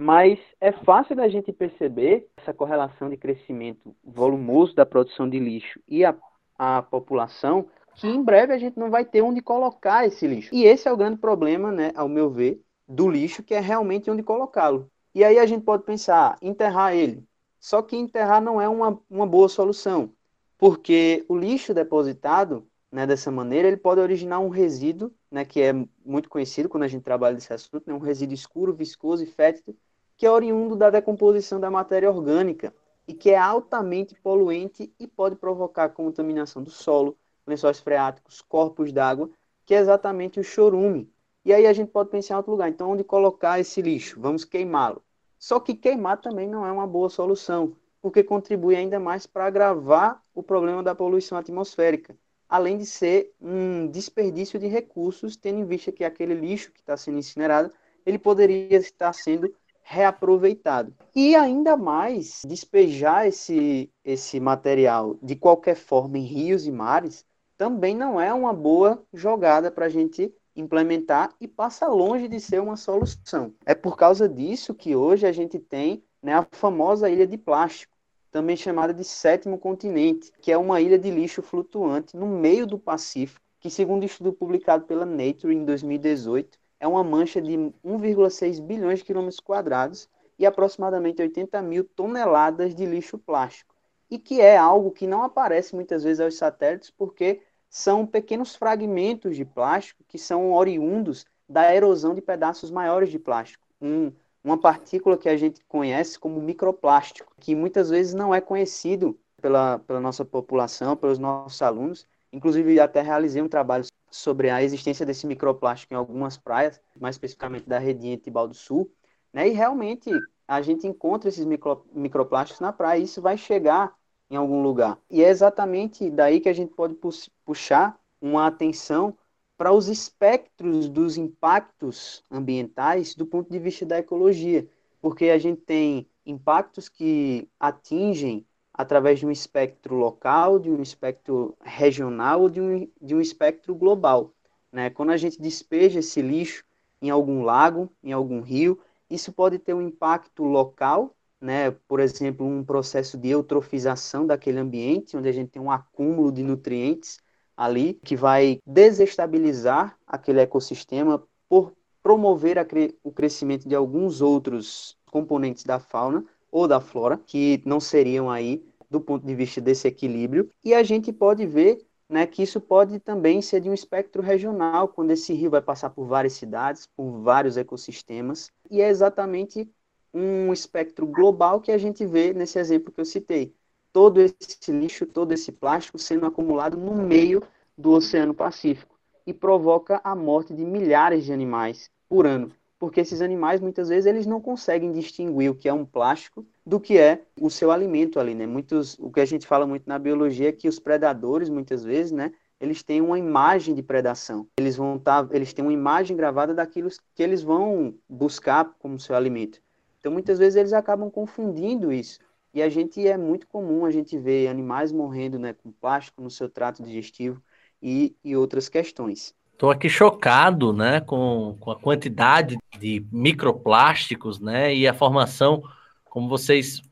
mas é fácil da gente perceber essa correlação de crescimento volumoso da produção de lixo e a, a população que em breve a gente não vai ter onde colocar esse lixo. E esse é o grande problema, né, ao meu ver, do lixo, que é realmente onde colocá-lo. E aí a gente pode pensar, enterrar ele. Só que enterrar não é uma, uma boa solução, porque o lixo depositado né, dessa maneira, ele pode originar um resíduo, né, que é muito conhecido quando a gente trabalha nesse assunto, né, um resíduo escuro, viscoso e fétido, que é oriundo da decomposição da matéria orgânica e que é altamente poluente e pode provocar contaminação do solo, lençóis freáticos, corpos d'água, que é exatamente o chorume. E aí a gente pode pensar em outro lugar. Então, onde colocar esse lixo? Vamos queimá-lo. Só que queimar também não é uma boa solução, porque contribui ainda mais para agravar o problema da poluição atmosférica, além de ser um desperdício de recursos, tendo em vista que aquele lixo que está sendo incinerado, ele poderia estar sendo reaproveitado. E ainda mais, despejar esse, esse material de qualquer forma em rios e mares também não é uma boa jogada para a gente implementar e passa longe de ser uma solução. É por causa disso que hoje a gente tem né, a famosa ilha de plástico, também chamada de sétimo continente, que é uma ilha de lixo flutuante no meio do Pacífico, que segundo um estudo publicado pela Nature em 2018, é uma mancha de 1,6 bilhões de quilômetros quadrados e aproximadamente 80 mil toneladas de lixo plástico, e que é algo que não aparece muitas vezes aos satélites porque são pequenos fragmentos de plástico que são oriundos da erosão de pedaços maiores de plástico. Um, uma partícula que a gente conhece como microplástico, que muitas vezes não é conhecido pela, pela nossa população, pelos nossos alunos. Inclusive, até realizei um trabalho sobre a existência desse microplástico em algumas praias, mais especificamente da Redinha e Tibau do Sul, né? E realmente a gente encontra esses micro, microplásticos na praia e isso vai chegar em algum lugar. E é exatamente daí que a gente pode puxar uma atenção para os espectros dos impactos ambientais do ponto de vista da ecologia, porque a gente tem impactos que atingem através de um espectro local, de um espectro regional de um, de um espectro global. Né? Quando a gente despeja esse lixo em algum lago, em algum rio, isso pode ter um impacto local né, por exemplo, um processo de eutrofização daquele ambiente, onde a gente tem um acúmulo de nutrientes ali, que vai desestabilizar aquele ecossistema por promover cre o crescimento de alguns outros componentes da fauna, ou da flora, que não seriam aí do ponto de vista desse equilíbrio, e a gente pode ver né, que isso pode também ser de um espectro regional, quando esse rio vai passar por várias cidades, por vários ecossistemas, e é exatamente um espectro global que a gente vê nesse exemplo que eu citei. Todo esse lixo, todo esse plástico sendo acumulado no meio do Oceano Pacífico e provoca a morte de milhares de animais por ano. Porque esses animais muitas vezes eles não conseguem distinguir o que é um plástico do que é o seu alimento ali, né? Muitos, o que a gente fala muito na biologia é que os predadores muitas vezes, né, eles têm uma imagem de predação. Eles vão tá, eles têm uma imagem gravada daquilo que eles vão buscar como seu alimento. Então muitas vezes eles acabam confundindo isso. E a gente é muito comum a gente ver animais morrendo, né, com plástico no seu trato digestivo e, e outras questões. Estou aqui chocado, né, com, com a quantidade de microplásticos, né, e a formação, como vocês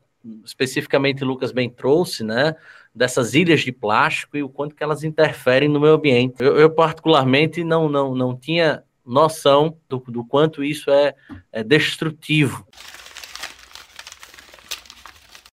especificamente Lucas bem trouxe, né, dessas ilhas de plástico e o quanto que elas interferem no meio ambiente. Eu, eu particularmente não, não, não tinha noção do, do quanto isso é, é destrutivo.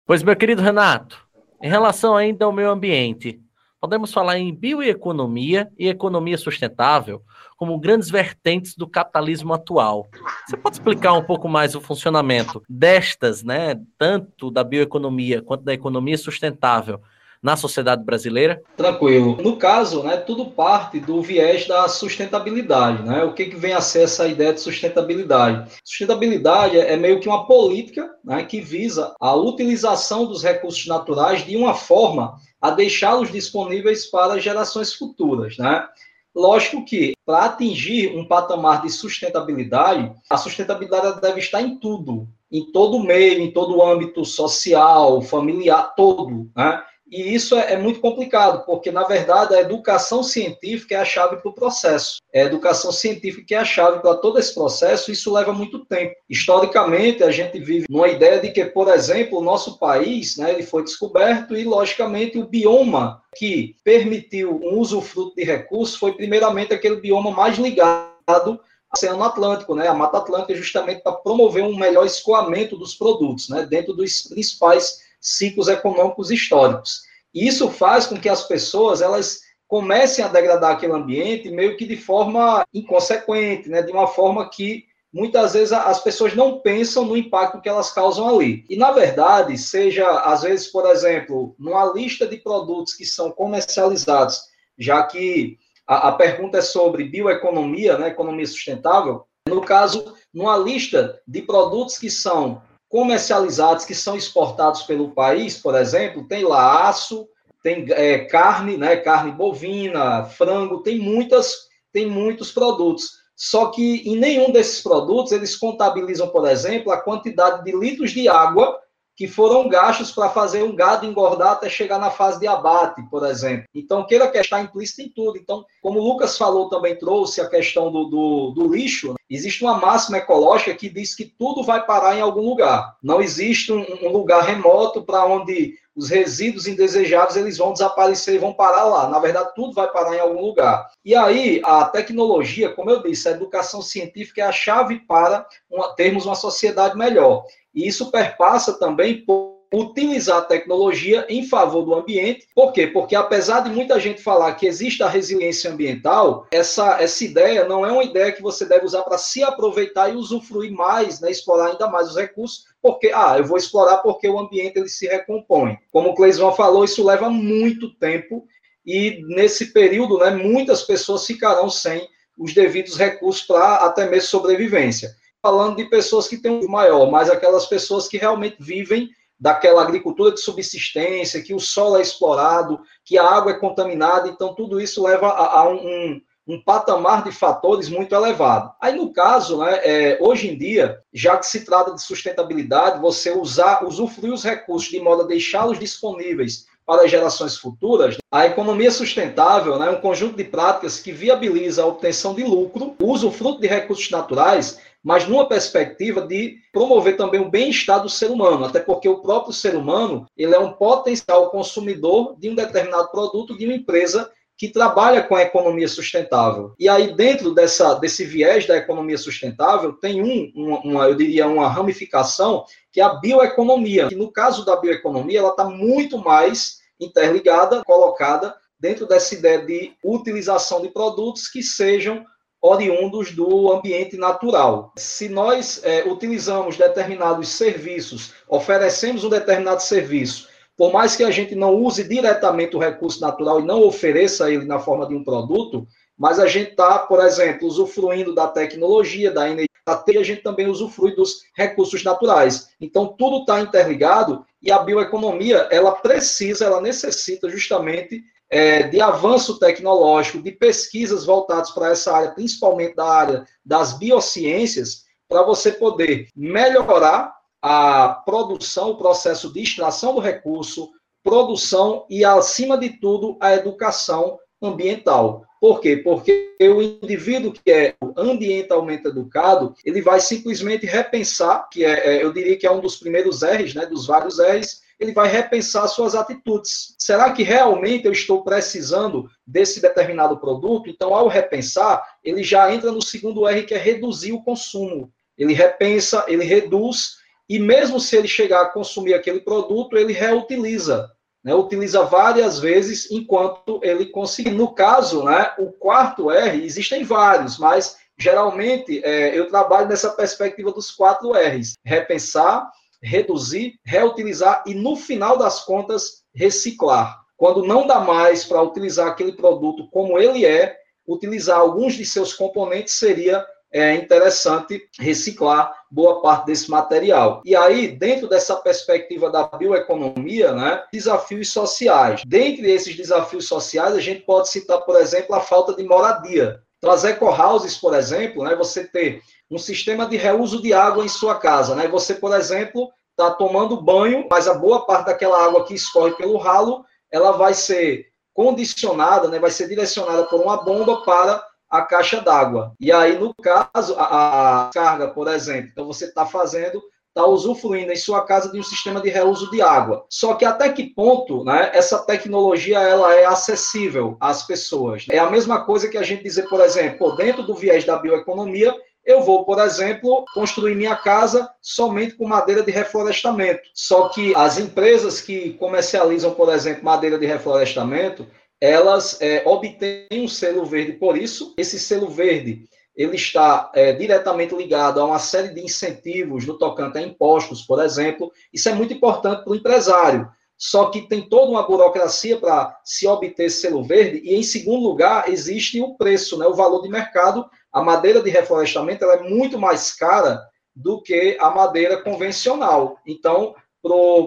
Pois, meu querido Renato, em relação ainda ao meio ambiente, Podemos falar em bioeconomia e economia sustentável como grandes vertentes do capitalismo atual. Você pode explicar um pouco mais o funcionamento destas, né, tanto da bioeconomia quanto da economia sustentável na sociedade brasileira? Tranquilo. No caso, né, tudo parte do viés da sustentabilidade. Né? O que, que vem a ser essa ideia de sustentabilidade? Sustentabilidade é meio que uma política né, que visa a utilização dos recursos naturais de uma forma a deixá-los disponíveis para gerações futuras. Né? Lógico que, para atingir um patamar de sustentabilidade, a sustentabilidade deve estar em tudo, em todo o meio, em todo o âmbito social, familiar, todo. Né? E isso é, é, muito complicado, porque, na verdade, a educação científica é a chave para o processo. É a educação científica é a chave para todo esse processo, e isso leva muito tempo. Historicamente, a gente vive numa ideia de que, por exemplo, o nosso país né, ele foi descoberto e, logicamente, o bioma que permitiu um usufruto de recursos foi, primeiramente, aquele bioma mais ligado Oceano Atlântico, né? A Mata Atlântica, justamente para promover um melhor escoamento dos produtos, né? Dentro dos principais ciclos econômicos históricos. E isso faz com que as pessoas elas comecem a degradar aquele ambiente meio que de forma inconsequente, né? de uma forma que muitas vezes as pessoas não pensam no impacto que elas causam ali. E, na verdade, seja, às vezes, por exemplo, numa lista de produtos que são comercializados, já que a, a pergunta é sobre bioeconomia, né, economia sustentável, no caso, numa lista de produtos que são comercializados que são exportados pelo país, por exemplo, tem lá aço, tem é, carne, né, carne bovina, frango, tem muitas, tem muitos produtos. Só que em nenhum desses produtos eles contabilizam, por exemplo, a quantidade de litros de água que foram gastos para fazer um gado engordar até chegar na fase de abate, por exemplo. Então, queira que está implícito em tudo. Então, como o Lucas falou, também trouxe a questão do, do, do lixo, né? existe uma máxima ecológica que diz que tudo vai parar em algum lugar. Não existe um, um lugar remoto para onde os resíduos indesejáveis eles vão desaparecer e vão parar lá. Na verdade, tudo vai parar em algum lugar. E aí, a tecnologia, como eu disse, a educação científica é a chave para uma, termos uma sociedade melhor. E isso perpassa também por utilizar a tecnologia em favor do ambiente. Por quê? Porque apesar de muita gente falar que existe a resiliência ambiental, essa, essa ideia não é uma ideia que você deve usar para se aproveitar e usufruir mais, né, explorar ainda mais os recursos, porque, ah, eu vou explorar porque o ambiente ele se recompõe. Como o Cleison falou, isso leva muito tempo e nesse período, né, muitas pessoas ficarão sem os devidos recursos para até mesmo sobrevivência falando de pessoas que têm um maior, mas aquelas pessoas que realmente vivem daquela agricultura de subsistência, que o solo é explorado, que a água é contaminada, então tudo isso leva a, a um, um, patamar de fatores muito elevado. Aí, no caso, né, é, hoje em dia, já que se trata de sustentabilidade, você usar, usufruir os recursos de modo a deixá-los disponíveis para gerações futuras, a economia sustentável né, é um conjunto de práticas que viabiliza a obtenção de lucro, o uso fruto de recursos naturais mas numa perspectiva de promover também o bem-estar do ser humano, até porque o próprio ser humano ele é um potencial consumidor de um determinado produto de uma empresa que trabalha com a economia sustentável. E aí, dentro dessa, desse viés da economia sustentável, tem um, uma, uma, eu diria, uma ramificação, que é a bioeconomia. Que no caso da bioeconomia, ela está muito mais interligada, colocada dentro dessa ideia de utilização de produtos que sejam oriundos do ambiente natural. Se nós é, utilizamos determinados serviços, oferecemos um determinado serviço por mais que a gente não use diretamente o recurso natural e não ofereça ele na forma de um produto, mas a gente está, por exemplo, usufruindo da tecnologia, da energia, e a gente também usufrui dos recursos naturais. Então, tudo está interligado e a bioeconomia, ela precisa, ela necessita justamente é, de avanço tecnológico, de pesquisas voltadas para essa área, principalmente da área das biociências, para você poder melhorar a produção, o processo de extração do recurso, produção e, acima de tudo, a educação ambiental. Por quê? Porque o indivíduo que é ambientalmente educado, ele vai simplesmente repensar, que é, é eu diria que é um dos primeiros R's, né, dos vários R's, ele vai repensar suas atitudes. Será que realmente eu estou precisando desse determinado produto? Então, ao repensar, ele já entra no segundo R, que é reduzir o consumo. Ele repensa, ele reduz e mesmo se ele chegar a consumir aquele produto, ele reutiliza, né? utiliza várias vezes enquanto ele conseguir. No caso, né, o quarto R, existem vários, mas geralmente é, eu trabalho nessa perspectiva dos quatro R's: repensar, reduzir, reutilizar e, no final das contas, reciclar. Quando não dá mais para utilizar aquele produto como ele é, utilizar alguns de seus componentes seria é interessante reciclar boa parte desse material. E aí, dentro dessa perspectiva da bioeconomia, né, desafios sociais. Dentre esses desafios sociais, a gente pode citar, por exemplo, a falta de moradia. Traz eco-houses, por exemplo, né, você ter um sistema de reuso de água em sua casa. Né? Você, por exemplo, está tomando banho, mas a boa parte daquela água que escorre pelo ralo, ela vai ser condicionada, né, vai ser direcionada por uma bomba para a caixa d'água. E aí, no caso, a, a carga, por exemplo, então você está fazendo está usufruindo em sua casa de um sistema de reuso de água. Só que até que ponto né, essa tecnologia ela é acessível às pessoas? É a mesma coisa que a gente dizer, por exemplo, dentro do viés da bioeconomia, eu vou, por exemplo, construir minha casa somente com madeira de reflorestamento. Só que as empresas que comercializam, por exemplo, madeira de reflorestamento, elas é, obtêm um selo verde por isso. Esse selo verde ele está é, diretamente ligado a uma série de incentivos no tocante a impostos, por exemplo. Isso é muito importante para o empresário. Só que tem toda uma burocracia para se obter selo verde, e em segundo lugar, existe o preço, né, o valor de mercado. A madeira de reflorestamento é muito mais cara do que a madeira convencional. Então,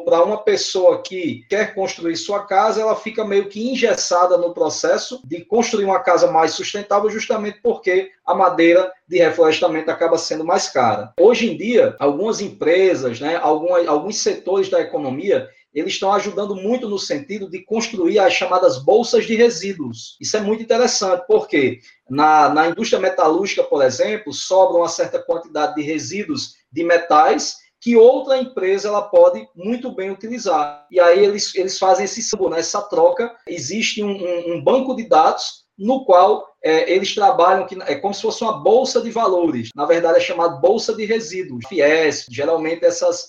para uma pessoa que quer construir sua casa, ela fica meio que engessada no processo de construir uma casa mais sustentável, justamente porque a madeira de reflorestamento acaba sendo mais cara. Hoje em dia, algumas empresas, né, algumas, alguns setores da economia, eles estão ajudando muito no sentido de construir as chamadas bolsas de resíduos. Isso é muito interessante, porque na, na indústria metalúrgica, por exemplo, sobra uma certa quantidade de resíduos de metais que outra empresa ela pode muito bem utilizar. E aí eles, eles fazem esse símbolo, né, essa troca. Existe um, um, um banco de dados no qual é, eles trabalham que é como se fosse uma bolsa de valores. Na verdade, é chamado bolsa de resíduos. FIES, geralmente essas,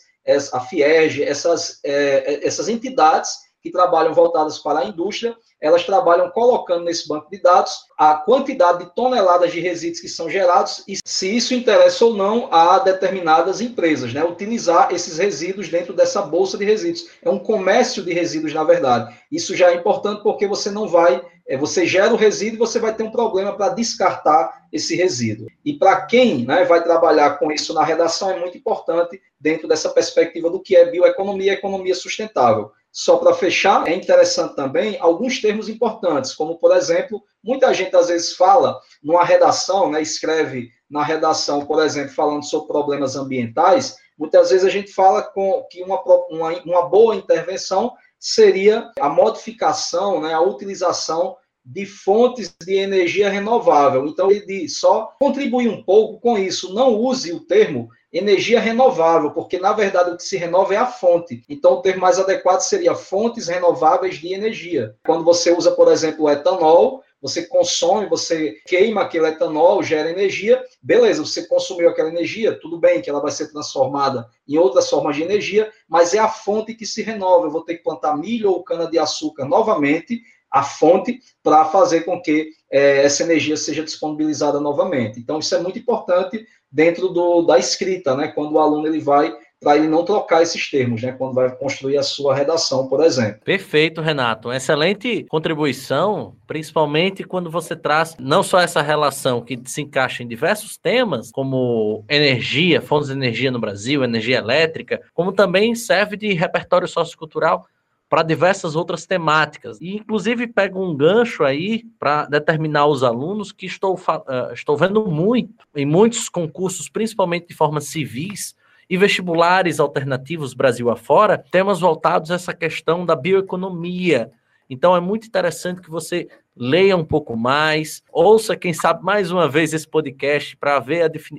a FIEG, essas, é, é, essas entidades que trabalham voltadas para a indústria, elas trabalham colocando nesse banco de dados a quantidade de toneladas de resíduos que são gerados e se isso interessa ou não a determinadas empresas, né? Utilizar esses resíduos dentro dessa bolsa de resíduos. É um comércio de resíduos, na verdade. Isso já é importante porque você não vai, você gera o resíduo você vai ter um problema para descartar esse resíduo. E para quem né, vai trabalhar com isso na redação é muito importante dentro dessa perspectiva do que é bioeconomia e economia sustentável. Só para fechar, é interessante também alguns termos importantes, como, por exemplo, muita gente às vezes fala numa redação, né, escreve na redação, por exemplo, falando sobre problemas ambientais, muitas vezes a gente fala com, que uma, uma, uma boa intervenção seria a modificação, né, a utilização de fontes de energia renovável. Então, ele só contribui um pouco com isso. Não use o termo energia renovável, porque na verdade o que se renova é a fonte. Então, o termo mais adequado seria fontes renováveis de energia. Quando você usa, por exemplo, o etanol, você consome, você queima aquele etanol, gera energia, beleza, você consumiu aquela energia, tudo bem que ela vai ser transformada em outras formas de energia, mas é a fonte que se renova. Eu vou ter que plantar milho ou cana-de-açúcar novamente, a fonte, para fazer com que é, essa energia seja disponibilizada novamente. Então, isso é muito importante dentro do, da escrita, né? Quando o aluno ele vai para ele não trocar esses termos, né? Quando vai construir a sua redação, por exemplo. Perfeito, Renato. excelente contribuição, principalmente quando você traz não só essa relação que se encaixa em diversos temas, como energia, fontes de energia no Brasil, energia elétrica, como também serve de repertório sociocultural para diversas outras temáticas. E, inclusive, pego um gancho aí para determinar os alunos que estou, uh, estou vendo muito em muitos concursos, principalmente de forma civis, e vestibulares alternativos Brasil afora, temas voltados a essa questão da bioeconomia. Então é muito interessante que você leia um pouco mais, ouça, quem sabe, mais uma vez esse podcast para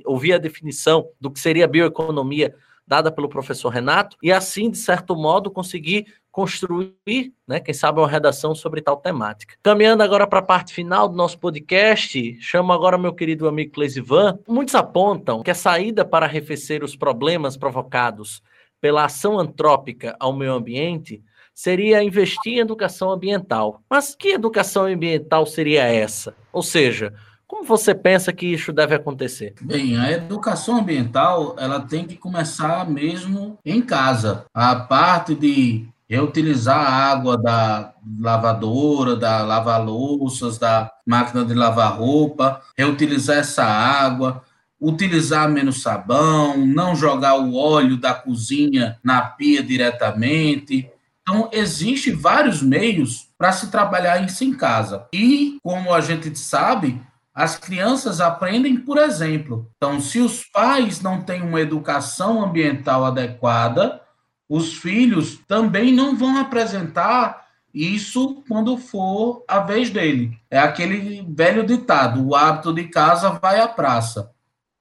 ouvir a definição do que seria bioeconomia dada pelo professor Renato, e assim, de certo modo, conseguir construir, né, quem sabe, uma redação sobre tal temática. Caminhando agora para a parte final do nosso podcast, chamo agora meu querido amigo Clesivan. Muitos apontam que a saída para arrefecer os problemas provocados pela ação antrópica ao meio ambiente seria investir em educação ambiental. Mas que educação ambiental seria essa? Ou seja, como você pensa que isso deve acontecer? Bem, a educação ambiental ela tem que começar mesmo em casa. A parte de reutilizar a água da lavadora, da lava-louças, da máquina de lavar roupa, reutilizar essa água, utilizar menos sabão, não jogar o óleo da cozinha na pia diretamente. Então, existe vários meios para se trabalhar isso em casa. E, como a gente sabe, as crianças aprendem por exemplo. Então, se os pais não têm uma educação ambiental adequada, os filhos também não vão apresentar isso quando for a vez dele. É aquele velho ditado: o hábito de casa vai à praça.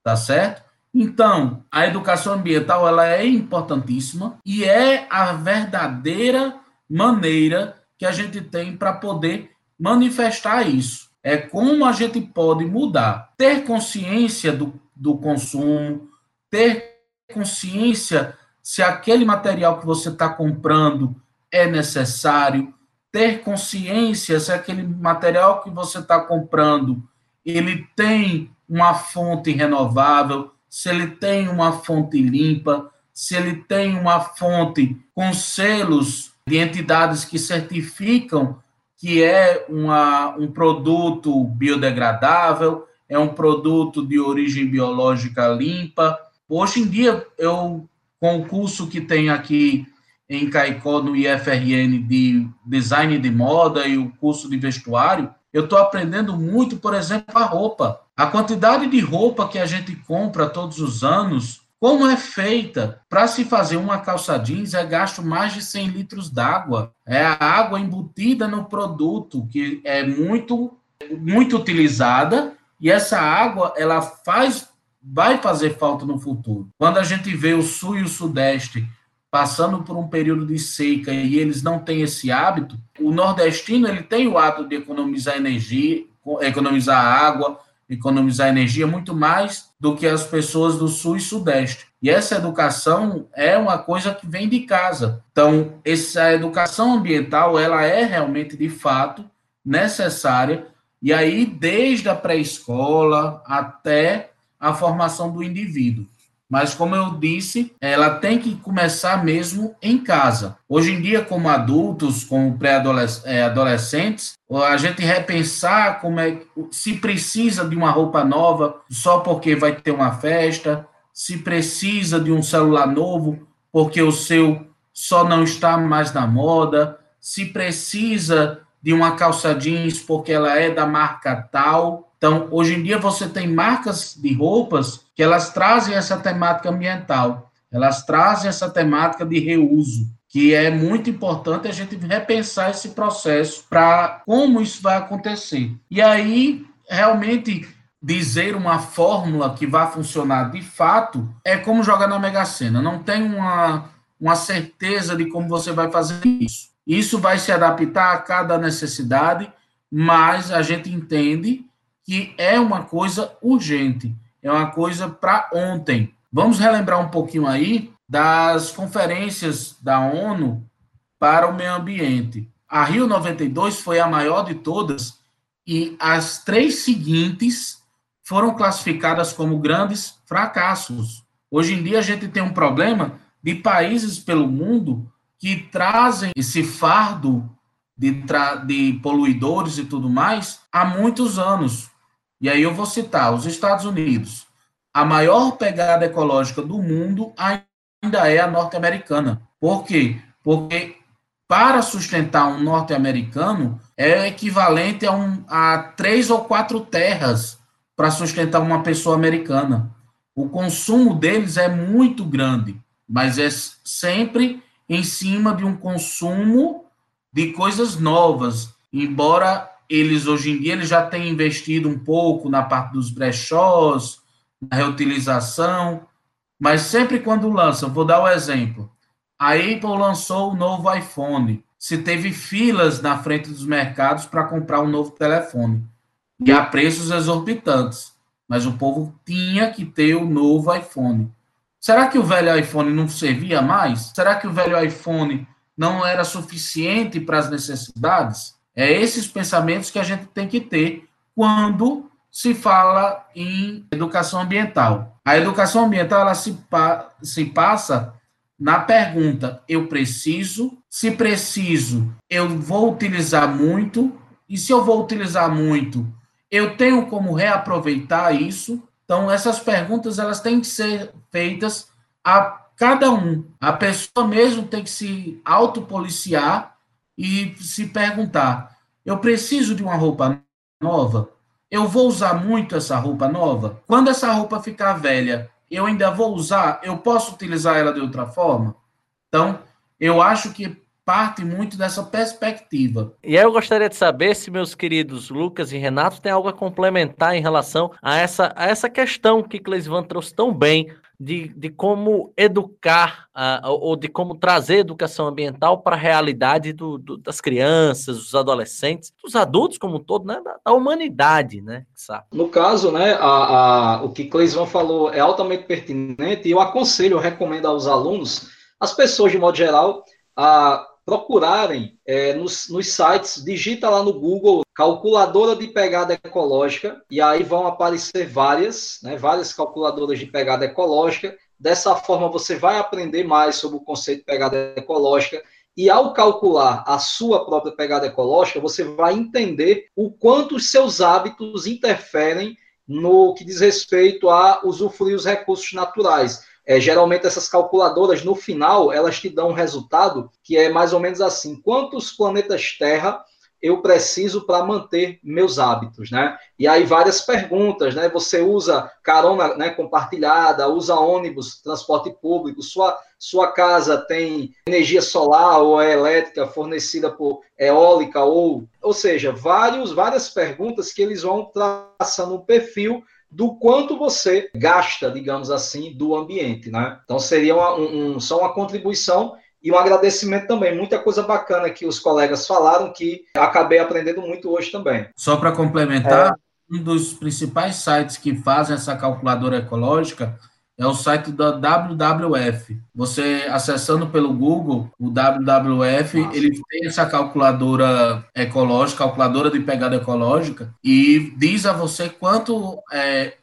Tá certo? Então, a educação ambiental ela é importantíssima e é a verdadeira maneira que a gente tem para poder manifestar isso é como a gente pode mudar. Ter consciência do, do consumo, ter consciência se aquele material que você está comprando é necessário, ter consciência se aquele material que você está comprando ele tem uma fonte renovável, se ele tem uma fonte limpa, se ele tem uma fonte com selos de entidades que certificam que é uma, um produto biodegradável, é um produto de origem biológica limpa. Hoje em dia, eu, com o curso que tem aqui em Caicó, no IFRN, de design de moda e o curso de vestuário, eu estou aprendendo muito, por exemplo, a roupa. A quantidade de roupa que a gente compra todos os anos como é feita? Para se fazer uma calça jeans é gasto mais de 100 litros d'água. É a água embutida no produto, que é muito, muito utilizada, e essa água ela faz, vai fazer falta no futuro. Quando a gente vê o sul e o sudeste passando por um período de seca e eles não têm esse hábito, o nordestino ele tem o hábito de economizar energia, economizar água, economizar energia muito mais do que as pessoas do sul e sudeste. E essa educação é uma coisa que vem de casa. Então, essa educação ambiental, ela é realmente de fato necessária e aí desde a pré-escola até a formação do indivíduo. Mas, como eu disse, ela tem que começar mesmo em casa. Hoje em dia, como adultos, como pré-adolescentes, é, a gente repensar como é se precisa de uma roupa nova só porque vai ter uma festa, se precisa de um celular novo porque o seu só não está mais na moda, se precisa de uma calça jeans porque ela é da marca tal. Então, hoje em dia você tem marcas de roupas que elas trazem essa temática ambiental, elas trazem essa temática de reuso. que é muito importante a gente repensar esse processo para como isso vai acontecer. E aí, realmente, dizer uma fórmula que vai funcionar de fato é como jogar na Mega Sena. Não tem uma, uma certeza de como você vai fazer isso. Isso vai se adaptar a cada necessidade, mas a gente entende que é uma coisa urgente, é uma coisa para ontem. Vamos relembrar um pouquinho aí das conferências da ONU para o meio ambiente. A Rio 92 foi a maior de todas e as três seguintes foram classificadas como grandes fracassos. Hoje em dia a gente tem um problema de países pelo mundo que trazem esse fardo de, de poluidores e tudo mais há muitos anos. E aí eu vou citar os Estados Unidos. A maior pegada ecológica do mundo ainda é a norte-americana. Por quê? Porque para sustentar um norte-americano é equivalente a, um, a três ou quatro terras para sustentar uma pessoa americana. O consumo deles é muito grande, mas é sempre em cima de um consumo de coisas novas. Embora eles hoje em dia eles já tenham investido um pouco na parte dos brechós, na reutilização, mas sempre quando lança, vou dar o um exemplo. A Apple lançou o novo iPhone. Se teve filas na frente dos mercados para comprar um novo telefone. E a preços exorbitantes. Mas o povo tinha que ter o novo iPhone. Será que o velho iPhone não servia mais? Será que o velho iPhone não era suficiente para as necessidades? É esses pensamentos que a gente tem que ter quando se fala em educação ambiental. A educação ambiental ela se, pa se passa na pergunta: eu preciso? Se preciso, eu vou utilizar muito? E se eu vou utilizar muito, eu tenho como reaproveitar isso? Então, essas perguntas elas têm que ser feitas a cada um. A pessoa mesmo tem que se autopoliciar e se perguntar: eu preciso de uma roupa nova? Eu vou usar muito essa roupa nova? Quando essa roupa ficar velha, eu ainda vou usar? Eu posso utilizar ela de outra forma? Então, eu acho que parte muito dessa perspectiva. E aí eu gostaria de saber se meus queridos Lucas e Renato têm algo a complementar em relação a essa, a essa questão que Cleisvan trouxe tão bem de, de como educar uh, ou de como trazer educação ambiental para a realidade do, do, das crianças, dos adolescentes, dos adultos como um todo, né, da, da humanidade, né? Sabe? No caso, né, a, a, o que Cleisvan falou é altamente pertinente e eu aconselho, eu recomendo aos alunos, as pessoas de modo geral, a procurarem é, nos, nos, sites, digita lá no Google calculadora de pegada ecológica e aí vão aparecer várias, né, várias calculadoras de pegada ecológica. Dessa forma você vai aprender mais sobre o conceito de pegada ecológica e ao calcular a sua própria pegada ecológica, você vai entender o quanto os seus hábitos interferem no que diz respeito a usufruir os recursos naturais. É, geralmente essas calculadoras, no final, elas te dão um resultado que é mais ou menos assim: quantos planetas Terra eu preciso para manter meus hábitos, né? E aí várias perguntas, né? Você usa carona né, compartilhada, usa ônibus, transporte público, sua, sua casa tem energia solar ou é elétrica fornecida por eólica ou, ou seja, vários, várias perguntas que eles vão traçando um perfil do quanto você gasta, digamos assim, do ambiente, né? Então seria uma, um, só uma contribuição e um agradecimento também. Muita coisa bacana que os colegas falaram que acabei aprendendo muito hoje também. Só para complementar, é... um dos principais sites que fazem essa calculadora ecológica é o site da WWF. Você acessando pelo Google o WWF, Nossa. ele tem essa calculadora ecológica, calculadora de pegada ecológica, e diz a você quanto é,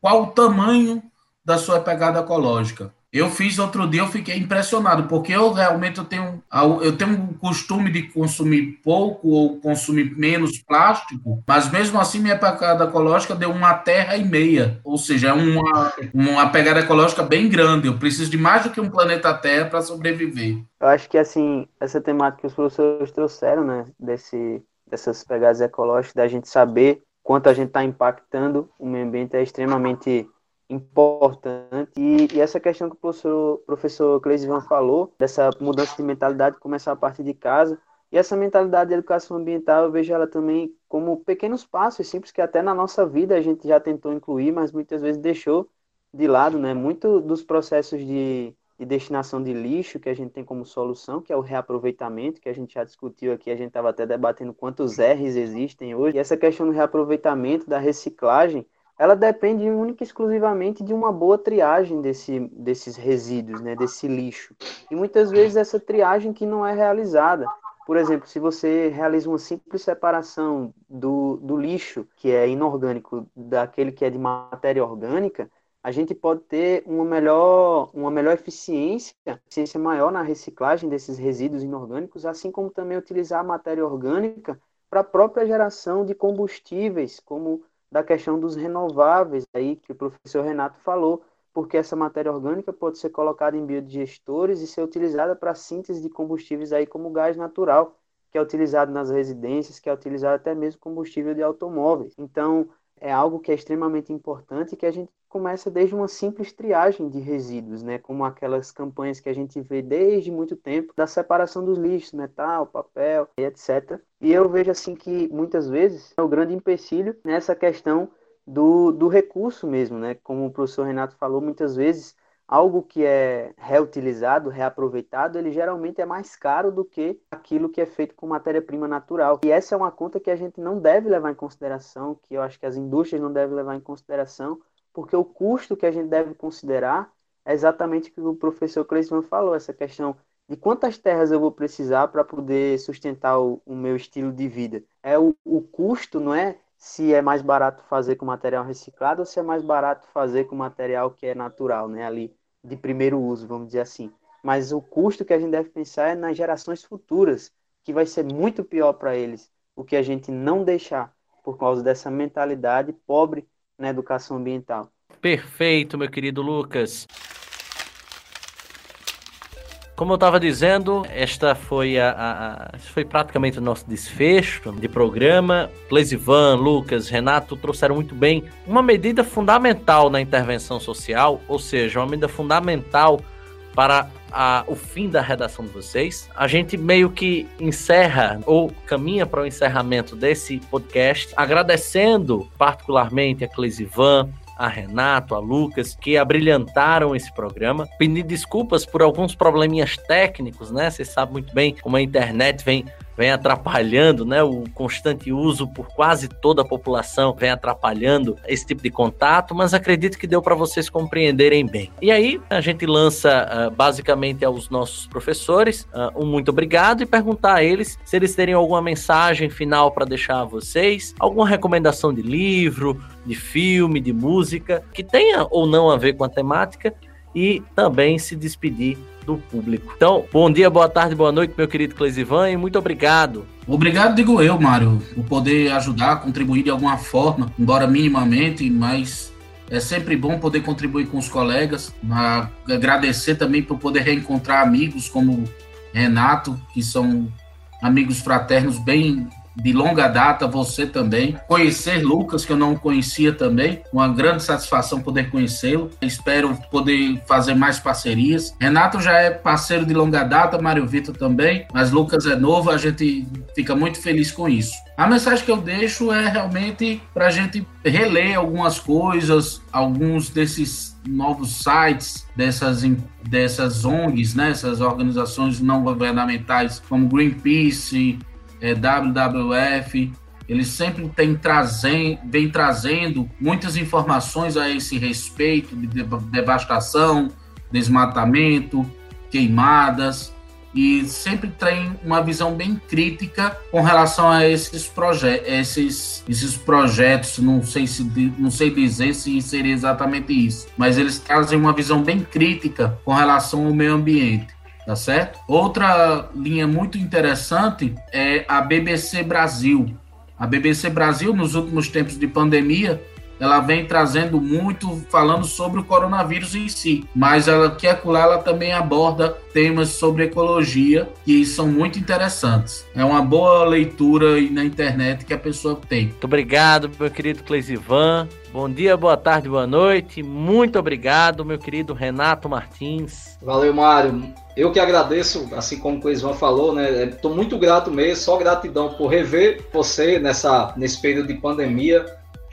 qual o tamanho da sua pegada ecológica. Eu fiz outro dia, eu fiquei impressionado, porque eu realmente eu tenho, eu tenho um costume de consumir pouco ou consumir menos plástico, mas mesmo assim minha pegada ecológica deu uma terra e meia, ou seja, é uma, uma pegada ecológica bem grande. Eu preciso de mais do que um planeta Terra para sobreviver. Eu acho que assim, essa temática que os professores trouxeram, né, desse, dessas pegadas ecológicas, da gente saber quanto a gente está impactando o meio ambiente é extremamente importante. E, e, essa questão que o professor, professor Cleisivan falou, dessa mudança de mentalidade começar a partir de casa, e essa mentalidade de educação ambiental, eu vejo ela também como pequenos passos simples que até na nossa vida a gente já tentou incluir, mas muitas vezes deixou de lado, né? Muito dos processos de, de destinação de lixo que a gente tem como solução, que é o reaproveitamento, que a gente já discutiu aqui, a gente estava até debatendo quantos R's existem hoje. E essa questão do reaproveitamento, da reciclagem, ela depende única e exclusivamente de uma boa triagem desse, desses resíduos, né, desse lixo. E muitas vezes essa triagem que não é realizada. Por exemplo, se você realiza uma simples separação do, do lixo, que é inorgânico, daquele que é de matéria orgânica, a gente pode ter uma melhor, uma melhor eficiência, eficiência maior na reciclagem desses resíduos inorgânicos, assim como também utilizar a matéria orgânica para a própria geração de combustíveis, como da questão dos renováveis aí que o professor Renato falou, porque essa matéria orgânica pode ser colocada em biodigestores e ser utilizada para síntese de combustíveis aí como gás natural, que é utilizado nas residências, que é utilizado até mesmo combustível de automóveis. Então, é algo que é extremamente importante e que a gente começa desde uma simples triagem de resíduos, né, como aquelas campanhas que a gente vê desde muito tempo da separação dos lixos, metal, papel, etc. E eu vejo assim que muitas vezes é o grande empecilho nessa questão do, do recurso mesmo, né? Como o professor Renato falou, muitas vezes algo que é reutilizado, reaproveitado, ele geralmente é mais caro do que aquilo que é feito com matéria-prima natural. E essa é uma conta que a gente não deve levar em consideração, que eu acho que as indústrias não devem levar em consideração, porque o custo que a gente deve considerar é exatamente o que o professor Cleisman falou, essa questão de quantas terras eu vou precisar para poder sustentar o, o, meu estilo de vida. É o, o custo, não é se é mais barato fazer com material reciclado ou se é mais barato fazer com material que é natural, né, ali de primeiro uso, vamos dizer assim. Mas o custo que a gente deve pensar é nas gerações futuras, que vai ser muito pior para eles, o que a gente não deixar por causa dessa mentalidade pobre na educação ambiental. Perfeito, meu querido Lucas. Como eu estava dizendo, esta foi a, a, a, foi praticamente o nosso desfecho de programa. Clesivan, Lucas, Renato trouxeram muito bem uma medida fundamental na intervenção social, ou seja, uma medida fundamental para a, o fim da redação de vocês. A gente meio que encerra ou caminha para o encerramento desse podcast, agradecendo particularmente a Clesivan, a Renato, a Lucas, que abrilhantaram esse programa. Pedir desculpas por alguns probleminhas técnicos, né? Você sabe muito bem como a internet vem vem atrapalhando, né? O constante uso por quase toda a população vem atrapalhando esse tipo de contato, mas acredito que deu para vocês compreenderem bem. E aí a gente lança uh, basicamente aos nossos professores uh, um muito obrigado e perguntar a eles se eles terem alguma mensagem final para deixar a vocês, alguma recomendação de livro, de filme, de música que tenha ou não a ver com a temática e também se despedir do público. Então, bom dia, boa tarde, boa noite, meu querido Clesivan, e muito obrigado. Obrigado, digo eu, Mário, por poder ajudar, contribuir de alguma forma, embora minimamente, mas é sempre bom poder contribuir com os colegas. Agradecer também por poder reencontrar amigos como Renato, que são amigos fraternos bem de longa data, você também. Conhecer Lucas, que eu não conhecia também, uma grande satisfação poder conhecê-lo. Espero poder fazer mais parcerias. Renato já é parceiro de longa data, Mário Vitor também, mas Lucas é novo, a gente fica muito feliz com isso. A mensagem que eu deixo é realmente para a gente reler algumas coisas, alguns desses novos sites dessas, dessas ONGs, né, essas organizações não governamentais como Greenpeace, é, WWF, eles sempre têm trazem, vem trazendo muitas informações a esse respeito de devastação, desmatamento, queimadas, e sempre tem uma visão bem crítica com relação a esses, proje esses, esses projetos. Não sei, se, não sei dizer se seria exatamente isso, mas eles trazem uma visão bem crítica com relação ao meio ambiente tá certo? Outra linha muito interessante é a BBC Brasil. A BBC Brasil, nos últimos tempos de pandemia, ela vem trazendo muito, falando sobre o coronavírus em si, mas ela que lá ela também aborda temas sobre ecologia que são muito interessantes. É uma boa leitura na internet que a pessoa tem. Muito obrigado, meu querido Cleisivan. Bom dia, boa tarde, boa noite. Muito obrigado, meu querido Renato Martins. Valeu, Mário. Eu que agradeço, assim como o Cleisvan falou, né? Estou muito grato mesmo, só gratidão por rever você nessa, nesse período de pandemia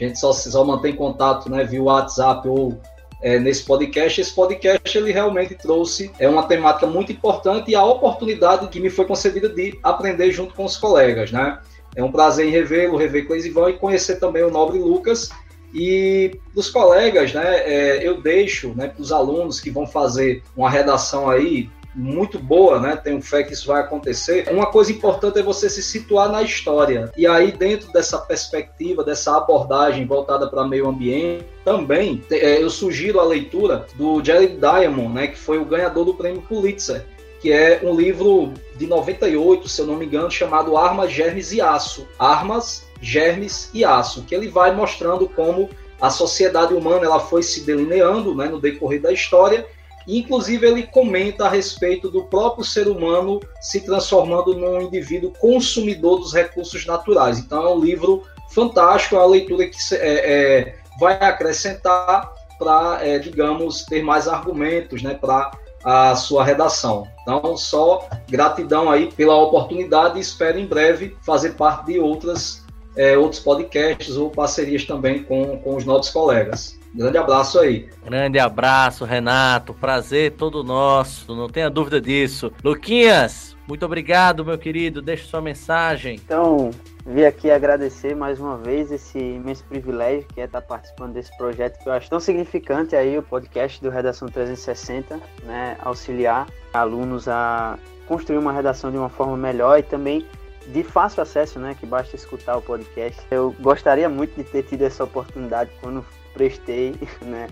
a gente só, só mantém contato né, via WhatsApp ou é, nesse podcast. Esse podcast ele realmente trouxe é uma temática muito importante e a oportunidade que me foi concedida de aprender junto com os colegas, né? É um prazer em revê-lo, rever Cleisivan e conhecer também o nobre Lucas. E dos colegas, né, é, eu deixo né, para os alunos que vão fazer uma redação aí, muito boa, né? Tenho fé que isso vai acontecer. Uma coisa importante é você se situar na história. E aí, dentro dessa perspectiva, dessa abordagem voltada para meio ambiente, também é, eu sugiro a leitura do Jared Diamond, né? Que foi o ganhador do prêmio Pulitzer que é um livro de 98, se eu não me engano, chamado Armas, Germes e Aço. Armas, Germes e Aço, que ele vai mostrando como a sociedade humana ela foi se delineando né, no decorrer da história Inclusive, ele comenta a respeito do próprio ser humano se transformando num indivíduo consumidor dos recursos naturais. Então, é um livro fantástico, é uma leitura que é, é, vai acrescentar para, é, digamos, ter mais argumentos né, para a sua redação. Então, só gratidão aí pela oportunidade e espero em breve fazer parte de outras, é, outros podcasts ou parcerias também com, com os nossos colegas. Grande abraço aí. Grande abraço, Renato. Prazer todo nosso, não tenha dúvida disso. Luquinhas, muito obrigado, meu querido. Deixe sua mensagem. Então, vim aqui agradecer mais uma vez esse imenso privilégio que é estar participando desse projeto que eu acho tão significante aí, o podcast do Redação 360, né? Auxiliar alunos a construir uma redação de uma forma melhor e também de fácil acesso, né? Que basta escutar o podcast. Eu gostaria muito de ter tido essa oportunidade quando prestei [LAUGHS] né,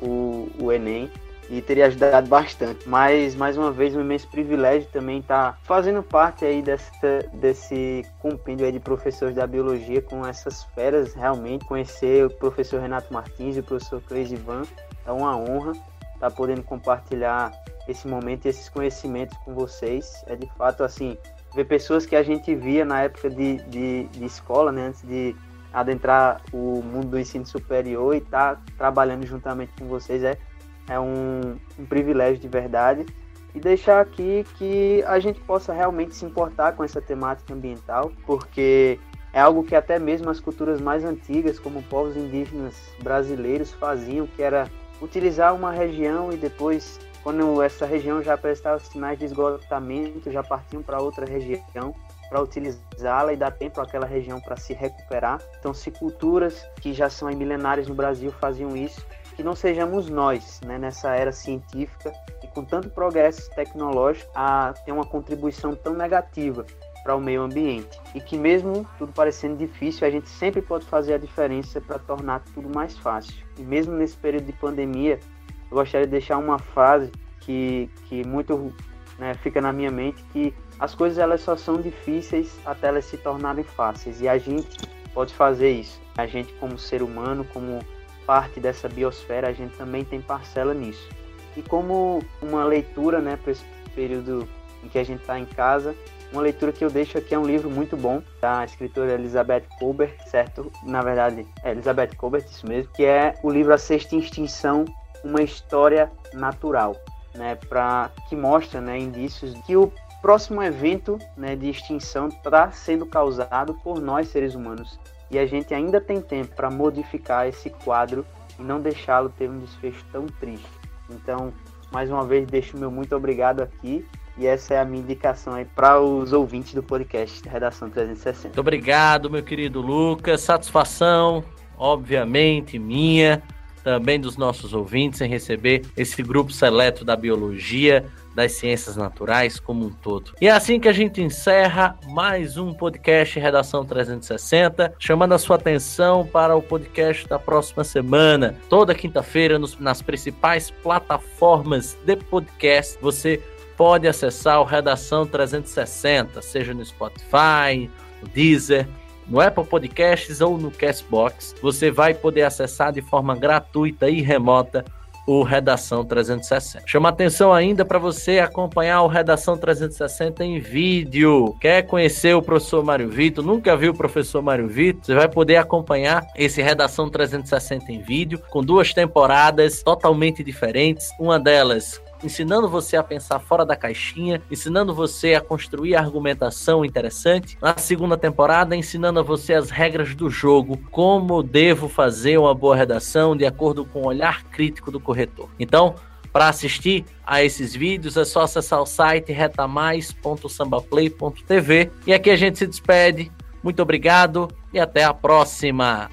o, o Enem e teria ajudado bastante. Mas, mais uma vez, um imenso privilégio também estar tá fazendo parte aí dessa, desse compêndio aí de professores da biologia com essas feras, realmente. Conhecer o professor Renato Martins e o professor Cleis Ivan é uma honra estar tá podendo compartilhar esse momento e esses conhecimentos com vocês. É de fato, assim, ver pessoas que a gente via na época de, de, de escola, né, antes de adentrar o mundo do ensino superior e estar tá trabalhando juntamente com vocês é, é um, um privilégio de verdade. E deixar aqui que a gente possa realmente se importar com essa temática ambiental, porque é algo que até mesmo as culturas mais antigas, como povos indígenas brasileiros, faziam, que era utilizar uma região e depois, quando essa região já apresentava sinais de esgotamento, já partiam para outra região para utilizá-la e dar tempo àquela região para se recuperar. Então, se culturas que já são milenares no Brasil faziam isso, que não sejamos nós, né, nessa era científica e com tanto progresso tecnológico, a ter uma contribuição tão negativa para o meio ambiente. E que mesmo tudo parecendo difícil, a gente sempre pode fazer a diferença para tornar tudo mais fácil. E mesmo nesse período de pandemia, eu gostaria de deixar uma frase que, que muito né, fica na minha mente, que as coisas elas só são difíceis até elas se tornarem fáceis e a gente pode fazer isso. A gente como ser humano, como parte dessa biosfera, a gente também tem parcela nisso. E como uma leitura, né, para esse período em que a gente está em casa, uma leitura que eu deixo aqui é um livro muito bom da escritora Elizabeth Colbert, certo? Na verdade, é Elizabeth Colbert, isso mesmo, que é o livro A Sexta Extinção, uma história natural, né, para que mostra, né, indícios que o próximo evento né, de extinção está sendo causado por nós seres humanos. E a gente ainda tem tempo para modificar esse quadro e não deixá-lo ter um desfecho tão triste. Então, mais uma vez, deixo meu muito obrigado aqui. E essa é a minha indicação aí para os ouvintes do podcast Redação 360. Muito obrigado, meu querido Lucas. Satisfação, obviamente, minha, também dos nossos ouvintes em receber esse grupo seleto da biologia das ciências naturais como um todo. E é assim que a gente encerra mais um podcast Redação 360, chamando a sua atenção para o podcast da próxima semana, toda quinta-feira nas principais plataformas de podcast. Você pode acessar o Redação 360, seja no Spotify, no Deezer, no Apple Podcasts ou no Castbox, você vai poder acessar de forma gratuita e remota o Redação 360. Chama atenção ainda para você acompanhar o Redação 360 em vídeo. Quer conhecer o professor Mário Vitor? Nunca viu o professor Mário Vitor? Você vai poder acompanhar esse Redação 360 em vídeo com duas temporadas totalmente diferentes. Uma delas ensinando você a pensar fora da caixinha, ensinando você a construir argumentação interessante. Na segunda temporada, ensinando a você as regras do jogo, como devo fazer uma boa redação de acordo com o olhar crítico do corretor. Então, para assistir a esses vídeos é só acessar o site retamais.sambaplay.tv e aqui a gente se despede. Muito obrigado e até a próxima.